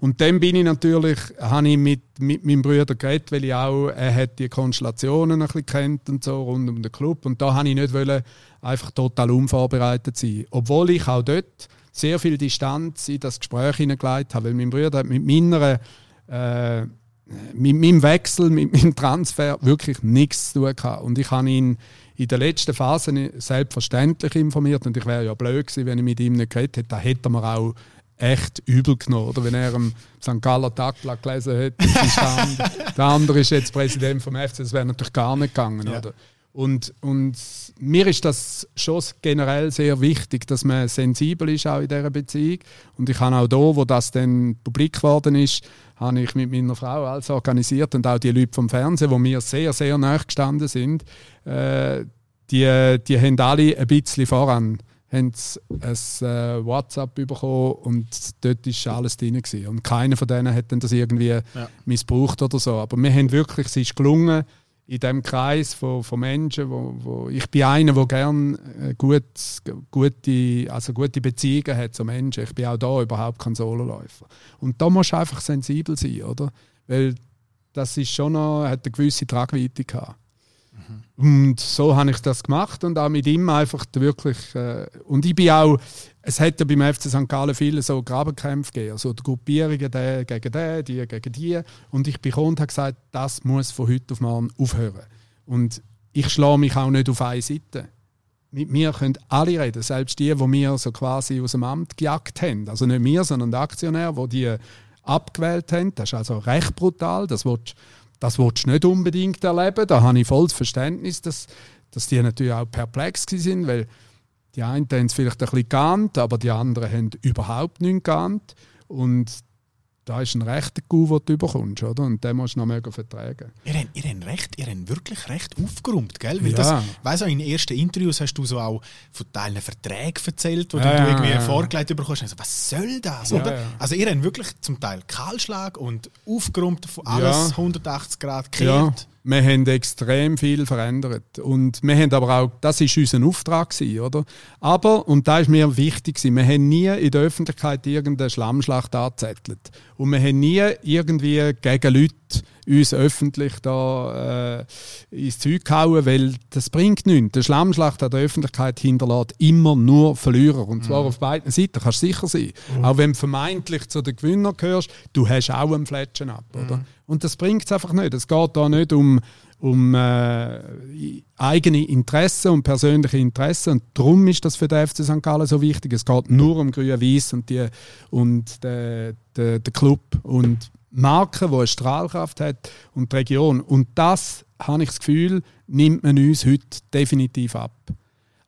Und dann bin ich natürlich, habe ich mit, mit meinem Bruder geredet, weil ich auch, er hat die Konstellationen ein bisschen kennt und so rund um den Club. Und da habe ich nicht wollen, einfach total unvorbereitet sein. Obwohl ich auch dort sehr viel Distanz in das Gespräch hineingelegt habe, weil mein Bruder hat mit meiner, äh, mit meinem Wechsel, mit meinem Transfer wirklich nichts zu tun gehabt. Und ich habe ihn in der letzten Phase selbstverständlich informiert und ich wäre ja blöd gewesen, wenn ich mit ihm nicht geredet hätte. Da hätte er mir auch echt übel genommen. Oder wenn er im St. Galler Tagblatt gelesen hätte, der, andere, der andere ist jetzt Präsident vom FC, das wäre natürlich gar nicht gegangen. Ja. Oder? Und, und mir ist das schon generell sehr wichtig, dass man sensibel ist auch in dieser Beziehung. Und ich habe auch da, wo das dann publik geworden ist, habe ich mit meiner Frau alles organisiert und auch die Leute vom Fernsehen, wo mir sehr, sehr nahe gestanden sind, äh, die, die haben alle ein bisschen voran haben ein äh, WhatsApp bekommen und dort war alles drin. Gewesen. Und keiner von denen hat dann das irgendwie missbraucht oder so. Aber wir haben wirklich, es ist gelungen, in diesem Kreis von, von Menschen, wo, wo ich bin einer, der gerne äh, gut, gute, also gute Beziehungen hat zu Menschen. Ich bin auch da überhaupt kein Sololäufer. Und da musst du einfach sensibel sein, oder? Weil das ist schon noch, hat eine gewisse Tragweite gehabt. Und so habe ich das gemacht und auch mit ihm einfach wirklich. Äh, und ich bin auch. Es ja beim FC St. Gallen viele so Grabenkämpfe gegeben, also die Gruppierungen, der gegen den, die gegen die. Und ich bin und habe gesagt, das muss von heute auf morgen aufhören. Und ich schlage mich auch nicht auf eine Seite. Mit mir können alle reden, selbst die, die wir so quasi aus dem Amt gejagt haben. Also nicht wir, sondern die Aktionäre, die die abgewählt haben. Das ist also recht brutal. Das willst, das willst du nicht unbedingt erleben. Da habe ich volles Verständnis, dass, dass die natürlich auch perplex sind, weil die einen haben es vielleicht ein bisschen geahnt, aber die anderen haben überhaupt nichts geahnt. Und da ist ein rechter Coup, den du bekommst, oder? Und den musst du noch mögen vertragen. Ihr habt, ihr habt recht, ihr habt wirklich recht aufgeräumt, gell? Weil Ja. das, weiss auch, in ersten Interviews hast du so auch von Teilen Verträgen erzählt, wo Ja, du irgendwie ja. vorgelegt bekommst. Also, was soll das, Ja, ja. Also ihr habt wirklich zum Teil Kahlschlag und aufgeräumt von alles Ja. 180 Grad gekehrt. Wir haben extrem viel verändert. Und wir haben aber auch, das ist unser Auftrag oder? Aber, und da ist mir wichtig wir haben nie in der Öffentlichkeit irgendeine Schlammschlacht angezettelt. Und wir haben nie irgendwie gegen Leute uns öffentlich da äh, ins Zeug gehauen, weil das bringt nichts. Die Schlammschlacht an der Öffentlichkeit hinterlässt immer nur Verlierer. Und zwar auf beiden Seiten, kannst du sicher sein. Auch wenn du vermeintlich zu den Gewinnern gehörst, du hast auch einen Fletschen ab. Oder? Und das bringt es einfach nicht. Es geht da nicht um, um äh, eigene Interessen und persönliche Interessen. Und darum ist das für den FC St. Gallen so wichtig. Es geht nur um Grün-Weiß und, die, und den der, der Club und Marke, die eine Strahlkraft hat und die Region. Und das, habe ich das Gefühl, nimmt man uns heute definitiv ab.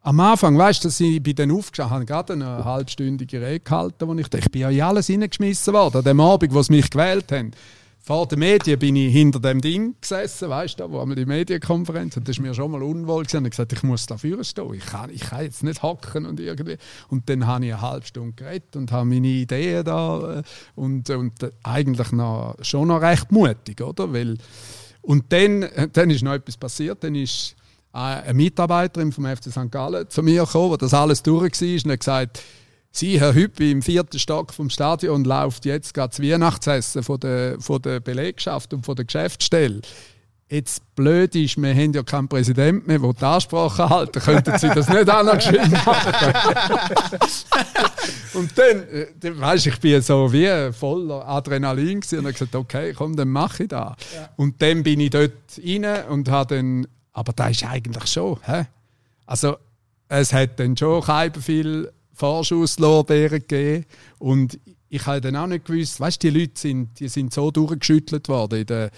Am Anfang, weißt du, dass ich bei denen aufgestanden habe, gerade eine halbstündige Rede gehalten, wo ich dachte, ich bin ja in alles hineingeschmissen worden, an dem Abend, wo sie mich gewählt haben. Vor den Medien bin ich hinter dem Ding gesessen, weißt du, wo einmal die Medienkonferenz, und das ist mir schon mal unwohl gewesen. Ich gesagt, ich muss dafür stehen, ich kann, ich kann jetzt nicht hocken und irgendwie. Und dann habe ich eine halbe Stunde geredet und habe meine Ideen da äh, und, und eigentlich noch, schon noch recht mutig, oder? Weil, und dann, dann ist noch etwas passiert, dann ist äh, eine Mitarbeiterin vom FC St. Gallen zu mir gekommen, wo das alles durch war, und hat gesagt, Sie, Herr Hüppi, im vierten Stock vom Stadion läuft jetzt gerade das Weihnachtsessen von der, von der Belegschaft und von der Geschäftsstelle. Jetzt blöd ist, wir haben ja keinen Präsidenten mehr, der die Ansprache halten. Könnten Sie das nicht auch noch geschwind machen? und dann, äh, dann weißt, ich bin so wie voller Adrenalin und habe gesagt, okay, komm, dann mache ich das. Und dann bin ich dort rein und habe dann, aber da ist eigentlich schon, hä? Also, es hat dann schon kein viel Vorschusslorbeeren gegeben. Und ich habe dann auch nicht gewusst, weißt die Leute sind, die sind so durchgeschüttelt worden in den,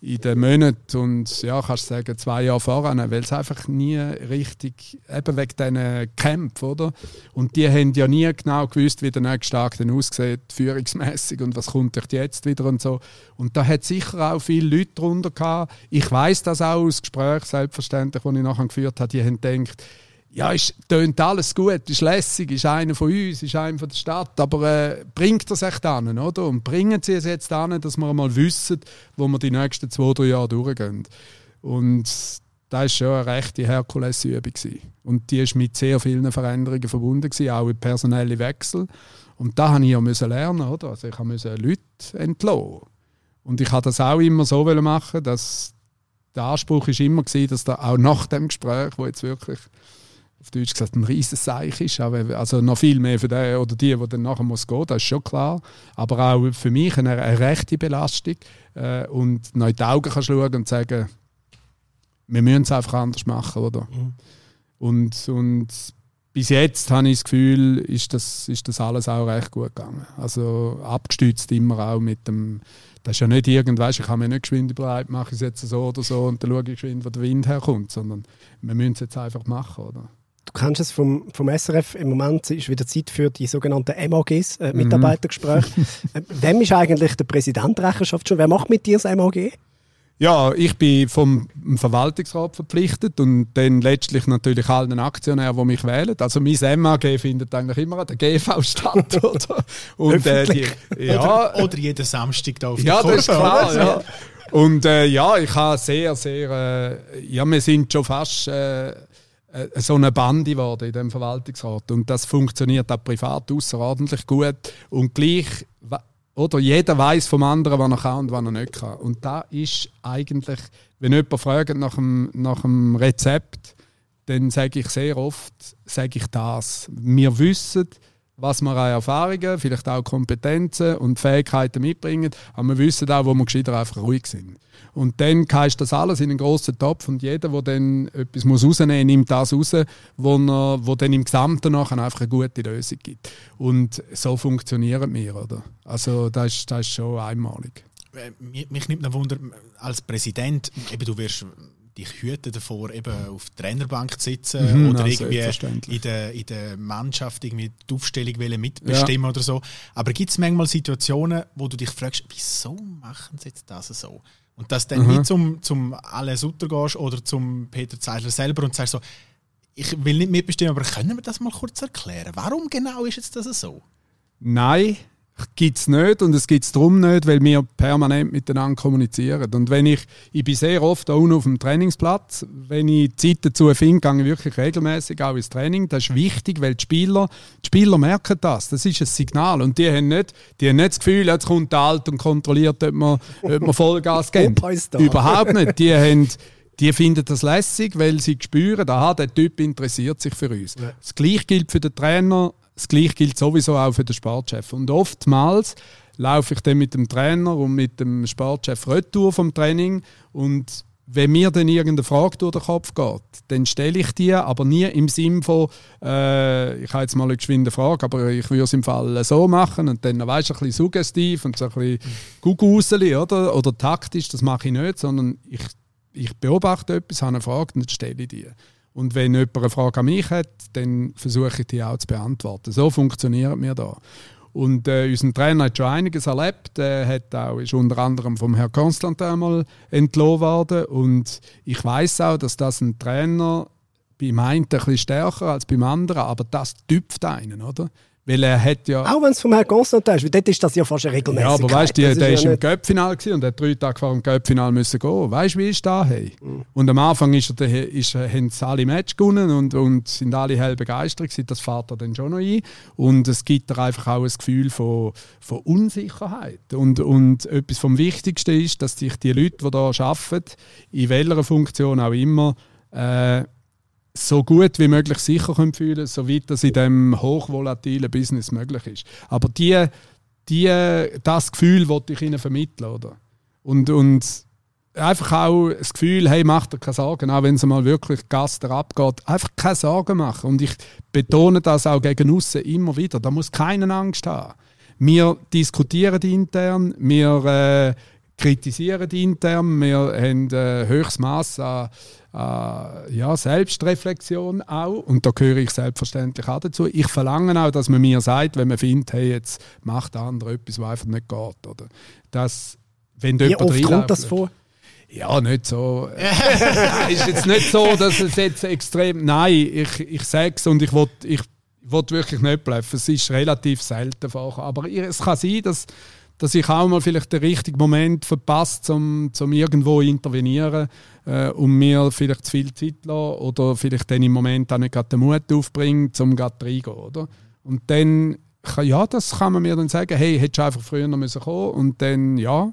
in den Monaten und ja, kannst sagen, zwei Jahre voran, weil es einfach nie richtig, eben wegen diesen Kämpfen, oder? Und die haben ja nie genau gewusst, wie der nächste Tag dann aussieht, führungsmäßig und was kommt euch jetzt wieder und so. Und da hat sicher auch viele Leute drunter gehabt. Ich weiß das auch aus Gesprächen, selbstverständlich, die ich nachher geführt habe, die haben gedacht, ja, es tönt alles gut, ist lässig, ist einer von uns, ist einer von der Stadt, aber äh, bringt das echt an, oder? Und bringen sie es jetzt an, dass wir mal wissen, wo wir die nächsten zwei, drei Jahre durchgehen. Und das war schon eine rechte Herkulesübung. Und die ist mit sehr vielen Veränderungen verbunden, gewesen, auch in personelle Wechsel. Und da musste ich ja müssen lernen, oder? Also ich musste Leute entlassen. Und ich habe das auch immer so machen, dass der Anspruch ist immer dass da auch nach dem Gespräch, wo jetzt wirklich auf Deutsch gesagt ein riesiges Seich ist, aber also noch viel mehr für den oder die, die dann nachher muss gehen, das ist schon klar. Aber auch für mich eine, eine rechte Belastung äh, und noch in die Augen kannst schauen und sagen, wir müssen es einfach anders machen, oder? Und, und bis jetzt habe ich das Gefühl, ist das, ist das alles auch recht gut gegangen. Also abgestützt immer auch mit dem, das ist ja nicht irgend, weißt, ich kann mir nicht geschwind bereit, mache ich es jetzt so oder so und dann schaue ich geschwind, wo der Wind herkommt, sondern wir müssen es jetzt einfach machen, oder? Du kennst es vom, vom SRF. Im Moment ist wieder Zeit für die sogenannten MAGs, äh, Mitarbeitergespräche. äh, wem ist eigentlich der Präsident Rechenschaft schon? Wer macht mit dir das MAG? Ja, ich bin vom Verwaltungsrat verpflichtet und dann letztlich natürlich allen Aktionären, die mich wählen. Also mein MAG findet eigentlich immer an der GV statt, oder? Und, äh, die, ja, Oder, oder jeden Samstag da auf ja, der das ist klar. Ja. Und äh, ja, ich habe sehr, sehr, äh, ja, wir sind schon fast äh, so eine Bande geworden in dem Verwaltungsrat und das funktioniert auch privat außerordentlich gut und gleich Oder jeder weiß vom anderen, was er kann und was er nicht kann. Und da ist eigentlich, wenn jemand fragt nach dem, nach dem Rezept, dann sage ich sehr oft, sage ich das. Wir wissen, was wir an Erfahrungen, vielleicht auch Kompetenzen und Fähigkeiten mitbringen, aber wir wissen auch, wo wir gescheiter einfach ruhig sind. Und dann kannst das alles in einen grossen Topf und jeder, der dann etwas muss rausnehmen muss, nimmt das raus, wo, er, wo dann im Gesamten nachher einfach eine gute Lösung gibt. Und so funktionieren wir, oder? Also das ist, das ist schon einmalig. Äh, mich nimmt ein Wunder, als Präsident, eben du wirst dich hüten davor, eben auf der Trainerbank zu sitzen mhm, oder also irgendwie in der, in der Mannschaft irgendwie die Aufstellung mitbestimmen ja. oder so. Aber gibt es manchmal Situationen, wo du dich fragst, wieso machen sie jetzt das so? Und dass dann mhm. nicht zum, zum Alain Sutter gehst oder zum Peter Zeidler selber und sagst so, ich will nicht mitbestimmen, aber können wir das mal kurz erklären? Warum genau ist jetzt das so? Nein, gibt es nicht und es gibt es darum nicht, weil wir permanent miteinander kommunizieren. Und wenn ich, ich bin sehr oft auch auf dem Trainingsplatz, wenn ich Zeit dazu finde, gehe ich wirklich regelmäßig auch ins Training. Das ist wichtig, weil die Spieler, die Spieler merken das. Das ist ein Signal und die haben nicht, die haben nicht das Gefühl, jetzt kommt der Alt und kontrolliert, ob man, ob man Vollgas gibt. Überhaupt nicht. Die haben die finden das lässig, weil sie spüren, aha, der Typ interessiert sich für uns. Ja. Das gleiche gilt für den Trainer, das Gleiche gilt sowieso auch für den Sportchef. Und oftmals laufe ich dann mit dem Trainer und mit dem Sportchef retour vom Training und wenn mir dann irgendeine Frage durch den Kopf geht, dann stelle ich die, aber nie im Sinn von, äh, ich habe jetzt mal eine geschwinde Frage, aber ich würde es im Fall so machen und dann weißt du, ein bisschen suggestiv und so ein bisschen Guguseli, oder? Oder taktisch, das mache ich nicht, sondern ich, ich beobachte etwas, habe eine Frage und dann stelle ich die. Und wenn jemand eine Frage an mich hat, dann versuche ich die auch zu beantworten. So funktioniert mir da. Und äh, unser Trainer hat schon einiges erlebt. Er hat auch, ist unter anderem vom Herrn Konstantin einmal entlohnt worden. Und ich weiß auch, dass das ein Trainer beim einen ein bisschen stärker als beim anderen, aber das tüpft einen, oder? Weil er hat ja... Auch wenn es vom Herrn Constantin ist, weil dort ist das ja fast eine Regelmäßigkeit. Ja, aber weißt du, der ist, ja im Göppfinal und hat drei Tage vor dem Göppfinal müssen gehen. Weißt du, wie ist das? Hey? Mhm. Und am Anfang ist er, ist, haben sie alle Match gewonnen und, und sind alle hell begeistert gewesen. Das fährt er dann schon noch ein. Und es gibt einfach auch ein Gefühl von, von Unsicherheit. Und, und etwas vom Wichtigsten ist, dass sich die Leute, die hier arbeiten, in welcher Funktion auch immer, äh, so gut wie möglich sicher können fühlen soweit das in diesem hochvolatilen Business möglich ist. Aber die, die, das Gefühl wollte ich ihnen vermitteln. Oder? Und, und einfach auch das Gefühl, hey, macht dir keine Sorgen, auch wenn es mal wirklich Gast abgeht, einfach keine Sorgen machen. Und ich betone das auch gegen außen immer wieder, da muss keiner Angst haben. Wir diskutieren intern, wir äh, kritisieren intern, wir haben äh, höchstes Maß an äh, ja, Selbstreflexion auch. Und da gehöre ich selbstverständlich auch dazu. Ich verlange auch, dass man mir sagt, wenn man findet, hey, jetzt macht der andere etwas, was einfach nicht geht. Oder? Das, wenn Wie oft kommt das vor? Ja, nicht so. ist jetzt nicht so, dass es jetzt extrem. Nein, ich, ich sage es und ich will, ich will wirklich nicht bleiben. Es ist relativ selten vorgekommen. Aber es kann sein, dass dass ich auch mal vielleicht den richtigen Moment verpasst, um, um irgendwo intervenieren äh, und mir vielleicht zu viel Zeit lassen oder vielleicht dann im Moment auch nicht gerade den Mut aufbringen, um gerade reingehen, oder? Und dann, ja, das kann man mir dann sagen, hey, hättest du einfach früher noch müssen kommen und dann, ja,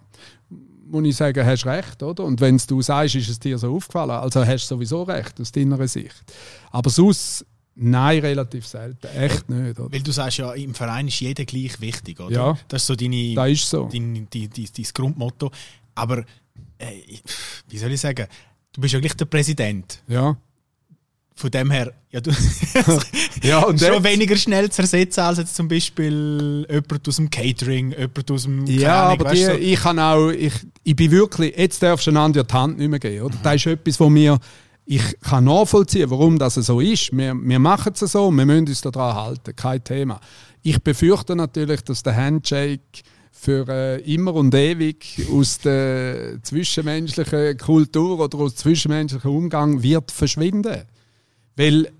muss ich sagen, hast recht, oder? Und wenn du sagst, ist es dir so aufgefallen, also hast du sowieso recht aus deiner Sicht. Aber sonst Nein, relativ selten. Echt nicht. Oder? Weil du sagst ja, im Verein ist jeder gleich wichtig, oder? Ja. Das ist so deine, das ist so. dein, dein, dein, dein Grundmotto. Aber, äh, wie soll ich sagen, du bist ja gleich der Präsident. Ja. Von dem her, ja, du ja, und schon weniger schnell zu ersetzen als jetzt zum Beispiel jemand aus dem Catering, jemand aus dem Ja, Ahnung, aber die, so. ich kann auch, ich, ich bin wirklich, jetzt darfst du einander die Hand nicht mehr geben, oder? Mhm. Das ist etwas, wo mir ich kann nachvollziehen, warum das so ist. Wir, wir machen es so, wir müssen uns daran halten, kein Thema. Ich befürchte natürlich, dass der Handshake für äh, immer und ewig aus der zwischenmenschlichen Kultur oder aus dem zwischenmenschlichen Umgang wird verschwinden. Weil,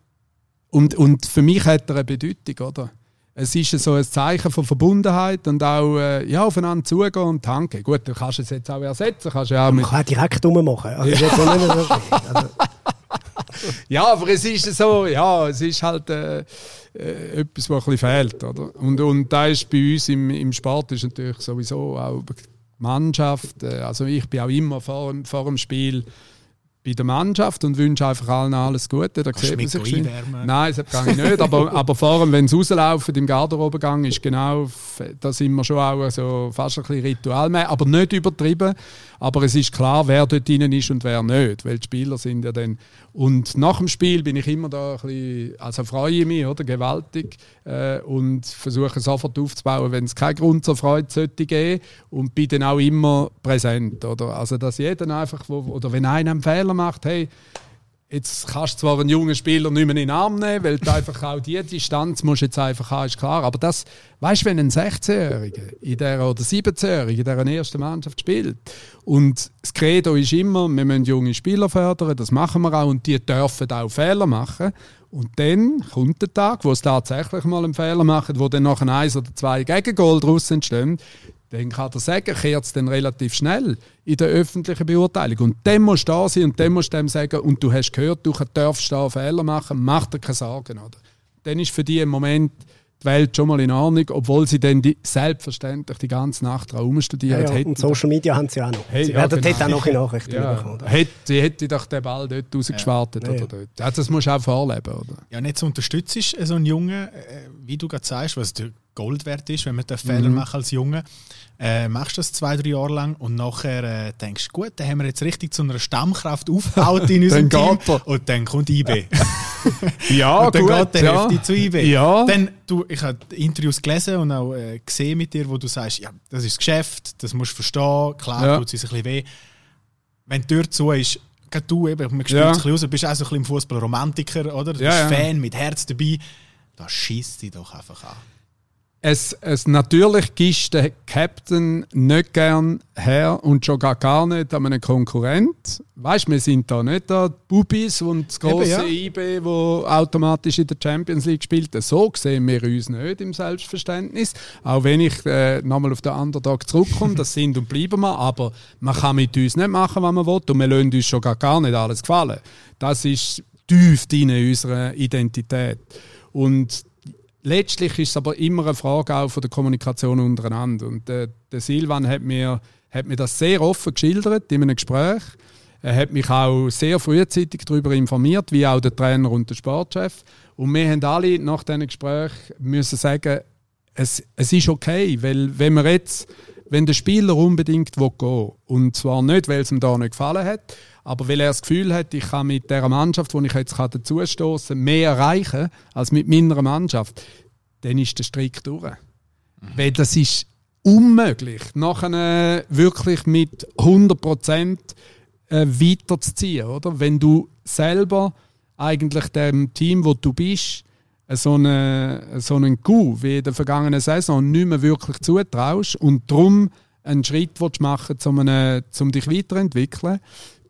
und, und für mich hat er eine Bedeutung, oder? es ist so ein Zeichen von Verbundenheit und auch äh, ja, aufeinander zugehen und tanken. Gut, du kannst es jetzt auch ersetzen. Kannst ja auch Man kann direkt rummachen. Also, ja. ja, aber es ist so, ja, es ist halt äh, äh, etwas, was ein bisschen fehlt. Oder? Und, und da ist bei uns im, im Sport ist natürlich sowieso auch Mannschaft. Äh, also ich bin auch immer vor, vor dem Spiel bei der Mannschaft und wünsche einfach allen alles Gute. Da sieht man sich Nein, das kann ich nicht. aber, aber vor allem, wenn es rauslaufen im Garderobengang, ist genau, da sind wir schon auch so fast ein bisschen ritual mehr, aber nicht übertrieben. Aber es ist klar, wer dort drin ist und wer nicht, weil die Spieler sind ja dann. Und nach dem Spiel bin ich immer da ein bisschen, also freue ich mich, oder, gewaltig. Äh, und versuche sofort aufzubauen, wenn es keinen Grund zur Freude sollte geben. Und bin dann auch immer präsent, oder. Also, dass jeder einfach, wo, oder wenn einer einen Fehler macht, hey, Jetzt kannst du zwar einen jungen Spieler nicht mehr in den Arm nehmen, weil du einfach auch die Distanz musst jetzt einfach haben, ist klar. Aber das, weißt du, wenn ein 16-Jähriger in der, oder 17-Jähriger in dieser ersten Mannschaft spielt und das Credo ist immer, wir müssen junge Spieler fördern, das machen wir auch und die dürfen auch Fehler machen. Und dann kommt der Tag, wo es tatsächlich mal einen Fehler machen, wo dann noch ein eins oder zwei Gegengol daraus entstehen, dann kann er sagen, kehrt es dann relativ schnell in der öffentlichen Beurteilung. Und dann musst du da sein und dann musst du dem sagen, und du hast gehört, du darfst da Fehler machen, mach dir keine Sorgen. Oder? Dann ist für die im Moment die Welt schon mal in Ordnung, obwohl sie dann die, selbstverständlich die ganze Nacht daran studieren. Ja, ja. Und Social Media haben sie auch noch. Hey, sie ja, werden genau. dort auch noch in Nachrichten ja. bekommen. Hätte, sie hätte doch den Ball dort rausgeschwartet. Ja. Oder dort. Ja, das musst du auch vorleben. Oder? Ja, nicht so unterstützt so einen Jungen, äh, wie du gerade sagst, was Gold wert ist, wenn man den Fehler mhm. macht als Junge. Äh, machst das zwei, drei Jahre lang und nachher äh, denkst du, gut, dann haben wir jetzt richtig zu einer Stammkraft aufgebaut in unserem Team. Und dann kommt IB. ja, und dann gut, geht der ja. Hälfte zu IB. Ja. Dann, du, ich habe Interviews gelesen und auch äh, gesehen mit dir, wo du sagst, ja, das ist das Geschäft, das musst du verstehen, klar ja. tut es ein bisschen weh. Wenn die Tür zu ist, gerade du eben, man ja. ein bisschen raus, bist auch so ein bisschen im Fußball Romantiker, oder? Du ja, bist Fan mit Herz dabei. Da schießt dich doch einfach an es, es natürlich gibst der Captain nicht gern her und schon gar, gar nicht an einen Konkurrent. Weißt, wir sind da nicht da Bubis und das große ja. IB, wo automatisch in der Champions League spielt. So sehen wir uns nicht im Selbstverständnis. Auch wenn ich äh, nochmal auf den Underdog zurückkomme, das sind und bleiben wir. Aber man kann mit uns nicht machen, was man will und wir lassen uns schon gar, gar nicht alles gefallen. Das ist tief in unserer Identität. Und letztlich ist es aber immer eine Frage auch von der Kommunikation untereinander. Und äh, der Silvan hat mir, hat mir das sehr offen geschildert in einem Gespräch. Er hat mich auch sehr frühzeitig darüber informiert, wie auch der Trainer und der Sportchef. Und wir haben alle nach diesem Gespräch müssen sagen, es, es ist okay, weil wenn wir jetzt, wenn der Spieler unbedingt gehen will, und zwar nicht, weil es ihm da nicht gefallen hat, aber weil er das Gefühl hat, ich kann mit der Mannschaft, wo ich jetzt dazustoßen mehr erreichen als mit meiner Mannschaft, dann ist der Strick durch. Mhm. Weil das ist unmöglich, nachher wirklich mit 100% äh, weiterzuziehen. Oder? Wenn du selber eigentlich dem Team, wo du bist, so, eine, so einen Coup wie in der vergangenen Saison nicht mehr wirklich zutraust und darum einen Schritt machen willst, um dich weiterzuentwickeln,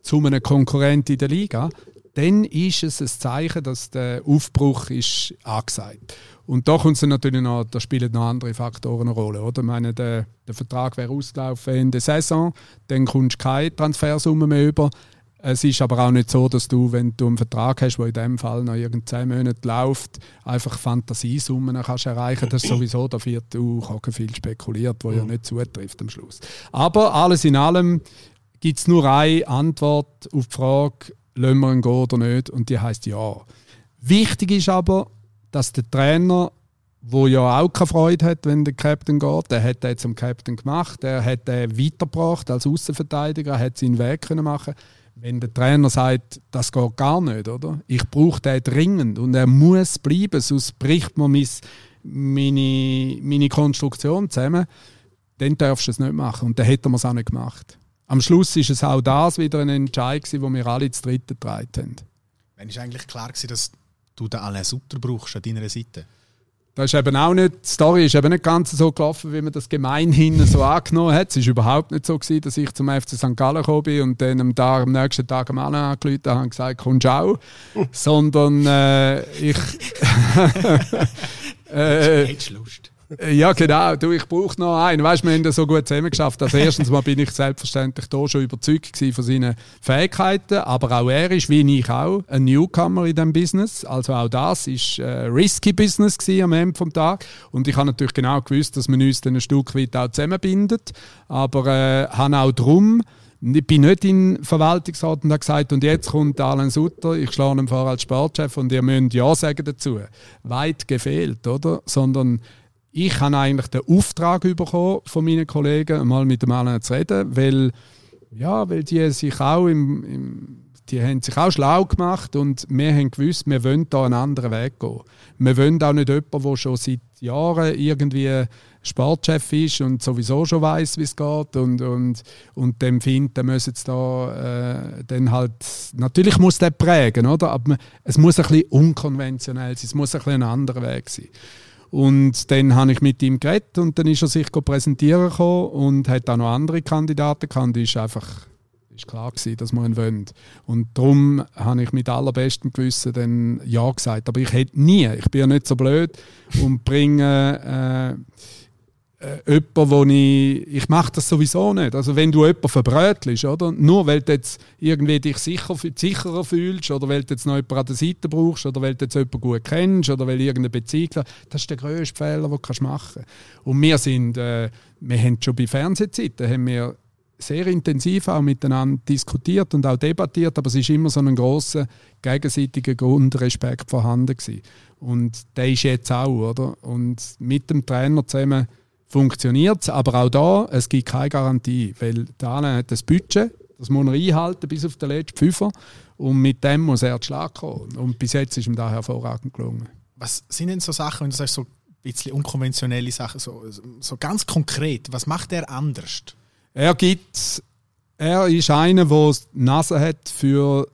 zu einem Konkurrent in der Liga, dann ist es ein Zeichen, dass der Aufbruch ist angesagt. Und da kommt natürlich noch, da spielen noch andere Faktoren eine Rolle. Oder? Ich meine, der, der Vertrag wäre ausgelaufen in der Saison, dann kommst du keine Transfersumme mehr über. Es ist aber auch nicht so, dass du, wenn du einen Vertrag hast, der in diesem Fall noch irgend zehn Monate läuft, einfach Fantasiesummen kannst erreichen. Das ist sowieso, da wird auch viel spekuliert, wo ja nicht zutrifft am Schluss. Aber alles in allem gibt es nur eine Antwort auf die Frage, lassen wir ihn gehen oder nicht? Und die heißt ja. Wichtig ist aber, dass der Trainer, wo ja auch keine Freude hat, wenn der Captain geht, der hat den zum Captain gemacht, der hat den weitergebracht als Außenverteidiger, hat seinen Weg können machen. Wenn der Trainer sagt, das geht gar nicht, oder? Ich brauche den dringend und er muss bleiben, sonst bricht man mein, meine, meine Konstruktion zusammen, dann darfst du es nicht machen. Und dann hätte man es auch nicht gemacht. Am Schluss ist es auch das wieder ein Entscheid, wo wir alle zu dritten getragen haben. Wenn ist eigentlich klar gewesen, dass du den Alain Sutter brauchst an deiner Seite? Das ist eben auch nicht, die Story ist eben nicht ganz so gelaufen, wie man das gemeinhin so angenommen hat. Es war überhaupt nicht so, gewesen, dass ich zum FC St. Gallen gekommen bin und dann am, Tag, am nächsten Tag am Alain angerufen habe und gesagt, komm, ciao. Sondern äh, ich... äh, Lust. Äh, ja, genau. Du, ich brauche noch einen. Weißt, wir haben das so gut zusammen geschafft. Also erstens mal bin ich selbstverständlich da schon überzeugt von seinen Fähigkeiten, aber auch er ist, wie ich auch, ein Newcomer in diesem Business. Also auch das ist äh, risky Business am Ende des Tages. Und ich habe natürlich genau gewusst, dass man uns dann ein Stück weit auch zusammenbindet. Aber äh, habe auch darum ich bin nicht in Verwaltungsrat und habe gesagt, und jetzt kommt Alan Sutter, ich schlage ihn vor als Sportchef und ihr müsst Ja sagen dazu. Weit gefehlt, oder? Sondern ich habe eigentlich den Auftrag bekommen von meinen Kollegen, mal mit dem Alan zu reden, weil, ja, weil die sich auch im, im die haben sich auch schlau gemacht und wir haben gewusst, wir wollen da einen anderen Weg gehen. Wir wollen auch nicht jemanden, der schon seit Jahren irgendwie Sportchef ist und sowieso schon weiß, wie es geht und, und, und dem findet, der muss jetzt da äh, dann halt, natürlich muss der prägen, oder? aber es muss ein bisschen unkonventionell sein, es muss ein bisschen ein anderer Weg sein. Und dann habe ich mit ihm geredet und dann ist er sich präsentieren gekommen und hat auch noch andere Kandidaten gehabt. ist einfach ist klar gewesen, dass wir ihn wollen. Und darum habe ich mit allerbestem Gewissen dann Ja gesagt. Aber ich hätte nie, ich bin ja nicht so blöd und bringe äh, äh, jemanden, wo ich, ich mache das sowieso nicht. Also wenn du jemanden verbrötelst, oder? Nur weil du jetzt irgendwie dich sicher, sicherer fühlst oder weil du jetzt noch jemanden an der Seite brauchst oder weil du jetzt jemanden gut kennst oder weil irgendeine Beziehung, das ist der grösste Fehler, den du machen kannst. Und wir sind, äh, wir haben schon bei Fernsehzeiten, haben wir sehr intensiv auch miteinander diskutiert und auch debattiert, aber es ist immer so ein großer gegenseitiger Grundrespekt vorhanden gewesen. Und der ist jetzt auch, oder? Und mit dem Trainer zusammen funktioniert es, aber auch da, es gibt keine Garantie, weil der eine hat das Budget, das muss er einhalten bis auf den letzten Fünfer und mit dem muss er zu Schlag kommen. Und bis jetzt ist ihm da hervorragend gelungen. Was sind denn so Sachen, wenn du sagst, so ein bisschen unkonventionelle Sachen, so, so ganz konkret, was macht er anders? Er gibt, er ist einer, der Nase hat für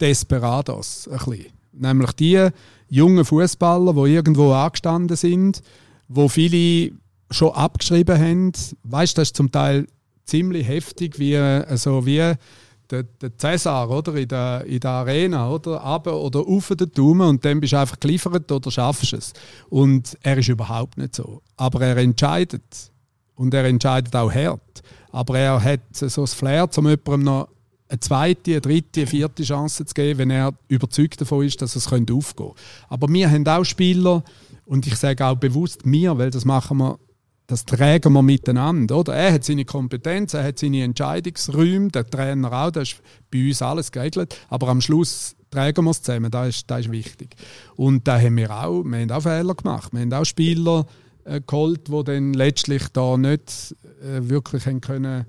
Desperados, ein bisschen. Nämlich die jungen Fußballer, die irgendwo angestanden sind, wo viele schon abgeschrieben haben. Weißt, das ist zum Teil ziemlich heftig, wie also wie der, der Cäsar oder in der, in der Arena oder aber oder auf den Daumen und dann bist du einfach geliefert oder schaffst es. Und er ist überhaupt nicht so. Aber er entscheidet und er entscheidet auch hart. Aber er hat so das Flair, um jemandem noch eine zweite, eine dritte, eine vierte Chance zu geben, wenn er überzeugt davon ist, dass es aufgehen könnte. Aber wir haben auch Spieler, und ich sage auch bewusst mir, weil das machen wir, das tragen wir miteinander. Oder? Er hat seine Kompetenz, er hat seine Entscheidungsräume, der Trainer auch, das ist bei uns alles geregelt. Aber am Schluss tragen wir es zusammen, das ist, das ist wichtig. Und da haben wir auch, wir haben auch Fehler gemacht. Wir haben auch Spieler, äh, geholt, die dann letztlich da nicht äh, wirklich haben können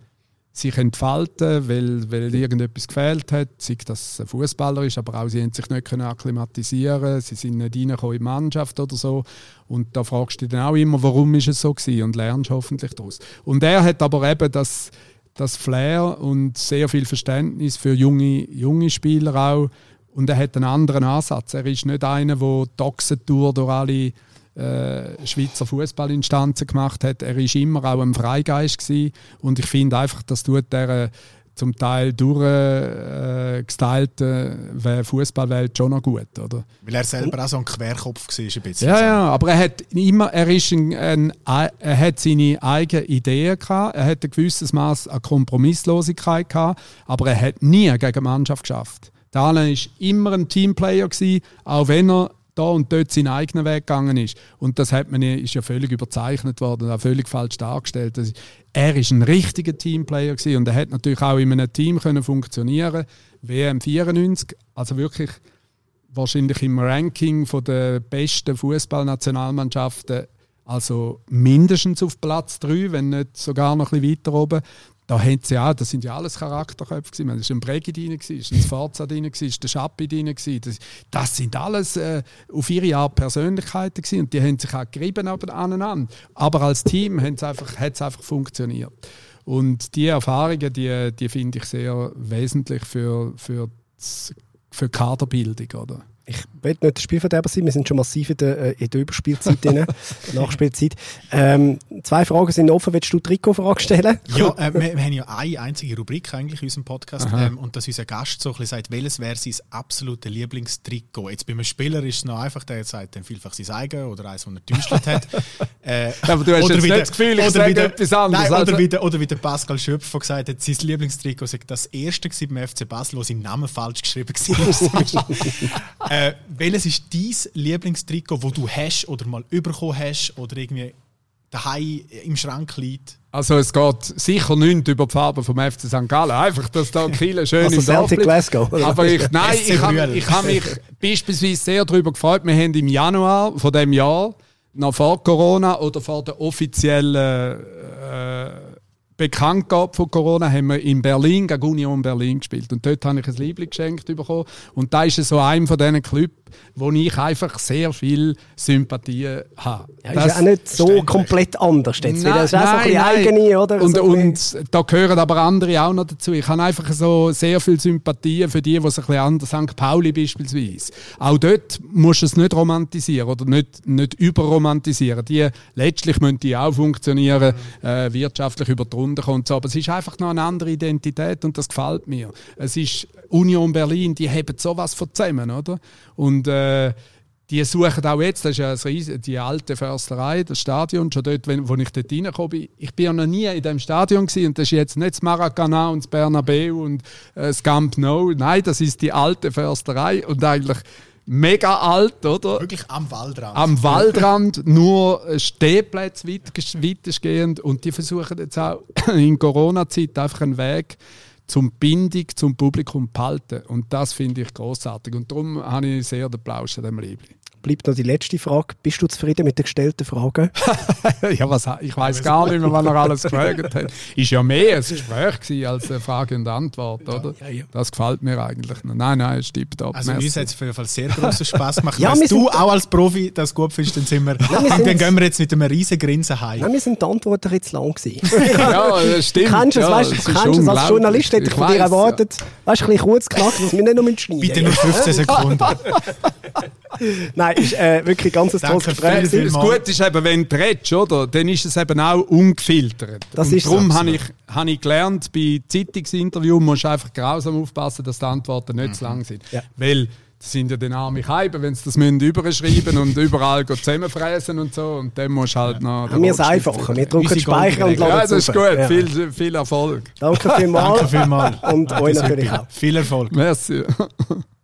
sich entfalten, weil, weil irgendetwas gefehlt hat, sei das ein Fußballer ist, aber auch sie haben sich nicht können akklimatisieren, sie sind nicht reingekommen in die Mannschaft oder so. Und da fragst du dich dann auch immer, warum ist es so gewesen und lernst hoffentlich daraus. Und er hat aber eben das, das Flair und sehr viel Verständnis für junge, junge Spieler auch. Und er hat einen anderen Ansatz. Er ist nicht einer, der die Ochsentour durch alle äh, Schweizer Fußballinstanzen gemacht hat. Er ist immer auch ein Freigeist gewesen. und ich finde einfach, das tut der äh, zum Teil durchgestylten äh, Fußballwelt schon noch gut, oder? Weil er selber auch so ein Querkopf war, ein bisschen. Ja, ja, aber er hat immer, er ist ein, ein, er hat seine eigenen Ideen gehabt, er hat ein gewisses Maß an Kompromisslosigkeit gehabt, aber er hat nie gegen die Mannschaft geschafft. Dalen war immer ein Teamplayer gewesen, auch wenn er da und dort seinen eigenen Weg gegangen ist. Und das hat man, ist ja völlig überzeichnet worden auch völlig falsch dargestellt. Ist, er ist ein richtiger Teamplayer gewesen und er hat natürlich auch in einem Team können funktionieren. WM 94, also wirklich wahrscheinlich im Ranking von der besten Fußballnationalmannschaften also mindestens auf Platz 3, wenn nicht sogar noch ein bisschen weiter oben da haben sie ja, das sind ja alles Charakterköpfe gewesen. Da war ein Bregi drin, war ein Forza drin, war der Schappi drin. Das, das sind alles äh, auf ihre Art Persönlichkeiten gewesen. und die haben sich auch gerieben aneinander. Aber als Team hat es einfach, einfach funktioniert. Und die Erfahrungen, die, die finde ich sehr wesentlich für, für, für Kaderbildung. Oder? Ich will nicht der Spielverderber sein, wir sind schon massiv in der, äh, in der Überspielzeit drin, Nachspielzeit. Ähm, zwei Fragen sind offen, willst du Trikot-Frage stellen? Ja, äh, wir, wir, haben ja eine einzige Rubrik eigentlich in unserem Podcast ähm, und dass unser Gast so ein bisschen sagt, welches wäre sein absolutes Lieblingstrikot. Jetzt bei einem Spieler ist es noch einfach, der sagt dann vielfach sein eigen oder eins, das er getäuscht hat. Äh, Aber du hast jetzt nicht das Gefühl, ich sage etwas anderes. Nein, oder, also. wie der, oder wie der Pascal Schöpfer gesagt hat, sein Lieblingstrikot sei das erste beim FC Basel, wo sein Name falsch geschrieben war. äh, welches ist dein Lieblingstrikot, das du hast oder mal bekommen hast oder irgendwie daheim im Schrank liegt? Also es geht sicher nicht über die Farbe vom FC St. Gallen. Einfach, dass da Kiel schön also im Dorf Glasgow. Aber ich, nein, ich habe hab mich beispielsweise sehr darüber gefreut. Wir haben im Januar von dem Jahr, noch vor Corona oder vor der offiziellen äh, Bekanntgabe von Corona haben wir in Berlin gegen Union Berlin gespielt. Und dort habe ich ein Liebling geschenkt bekommen. Und da ist so ein von diesen Clubs, wo ich einfach sehr viel Sympathie habe. Ja, das ist auch nicht so komplett anders. Jetzt nein, das ist auch so ein bisschen eigene, oder? Und, so und da gehören aber andere auch noch dazu. Ich habe einfach so sehr viel Sympathie für die, die es ein bisschen anders St. Pauli beispielsweise. Auch dort musst du es nicht romantisieren oder nicht, nicht überromantisieren. Die, letztlich müssen die auch funktionieren, äh, wirtschaftlich über die Runde kommen. So. Aber es ist einfach noch eine andere Identität und das gefällt mir. Es ist Union Berlin, die haben sowas von zusammen, oder? Und äh, die suchen auch jetzt, das ist ja Riesen, die alte Försterei, das Stadion, schon dort, wo ich dort reingekommen bin. Ich bin ja noch nie in diesem Stadion gewesen, und das ist jetzt nicht das Maracana und das Bernabeu und äh, das Camp Nou. Nein, das ist die alte Försterei und eigentlich mega alt, oder? Wirklich am Waldrand. Am Waldrand, nur Stehplätze weit, weitestgehend und die versuchen jetzt auch in Corona-Zeit einfach einen Weg zum Bindung zum Publikum behalten. Und das finde ich großartig. Und darum habe ich sehr den Plausch an dem Liebling bleibt noch die letzte Frage. Bist du zufrieden mit den gestellten Fragen? ja, was, ich weiß gar nicht mehr, was er alles gefragt hat. Ist ja mehr ein Gespräch als eine Frage und Antwort, oder? Ja, ja. Das gefällt mir eigentlich. Nein, nein, es stimmt ab. Also uns hat es auf jeden Fall sehr großen Spass gemacht. ja, Wenn du auch als Profi das gut findest, dann sind wir, nein, wir dann gehen wir jetzt mit einem riesen Grinsen heim. Nein, wir sind die Antworten jetzt lang gewesen. ja, das stimmt. Kennst du es, ja, weißt, du kennst es als Journalist, hätte ich von dir erwartet, ja. weißt, ein bisschen kurz knackt, dass wir nicht noch schneiden Bitte nur 15 Sekunden. Nein, ist äh, wirklich ganz ein tolles Gespräch. Das Gute ist eben, wenn du redest, oder, dann ist es eben auch ungefiltert. Das ist darum habe ich, hab ich gelernt, bei Zeitungsinterviews musst du einfach grausam aufpassen, dass die Antworten nicht mhm. zu lang sind. Ja. Weil das sind ja dann arme Scheiben, wenn sie das müssen überschreiben und überall zusammenfräsen und so. Und dann musst du halt noch... Ja, wir sind einfacher. Wir drücken Speicher und laden Ja, das ist gut. Ja. Viel, viel Erfolg. Danke vielmals. Danke vielmals. Und euch natürlich auch. Viel Erfolg. Merci.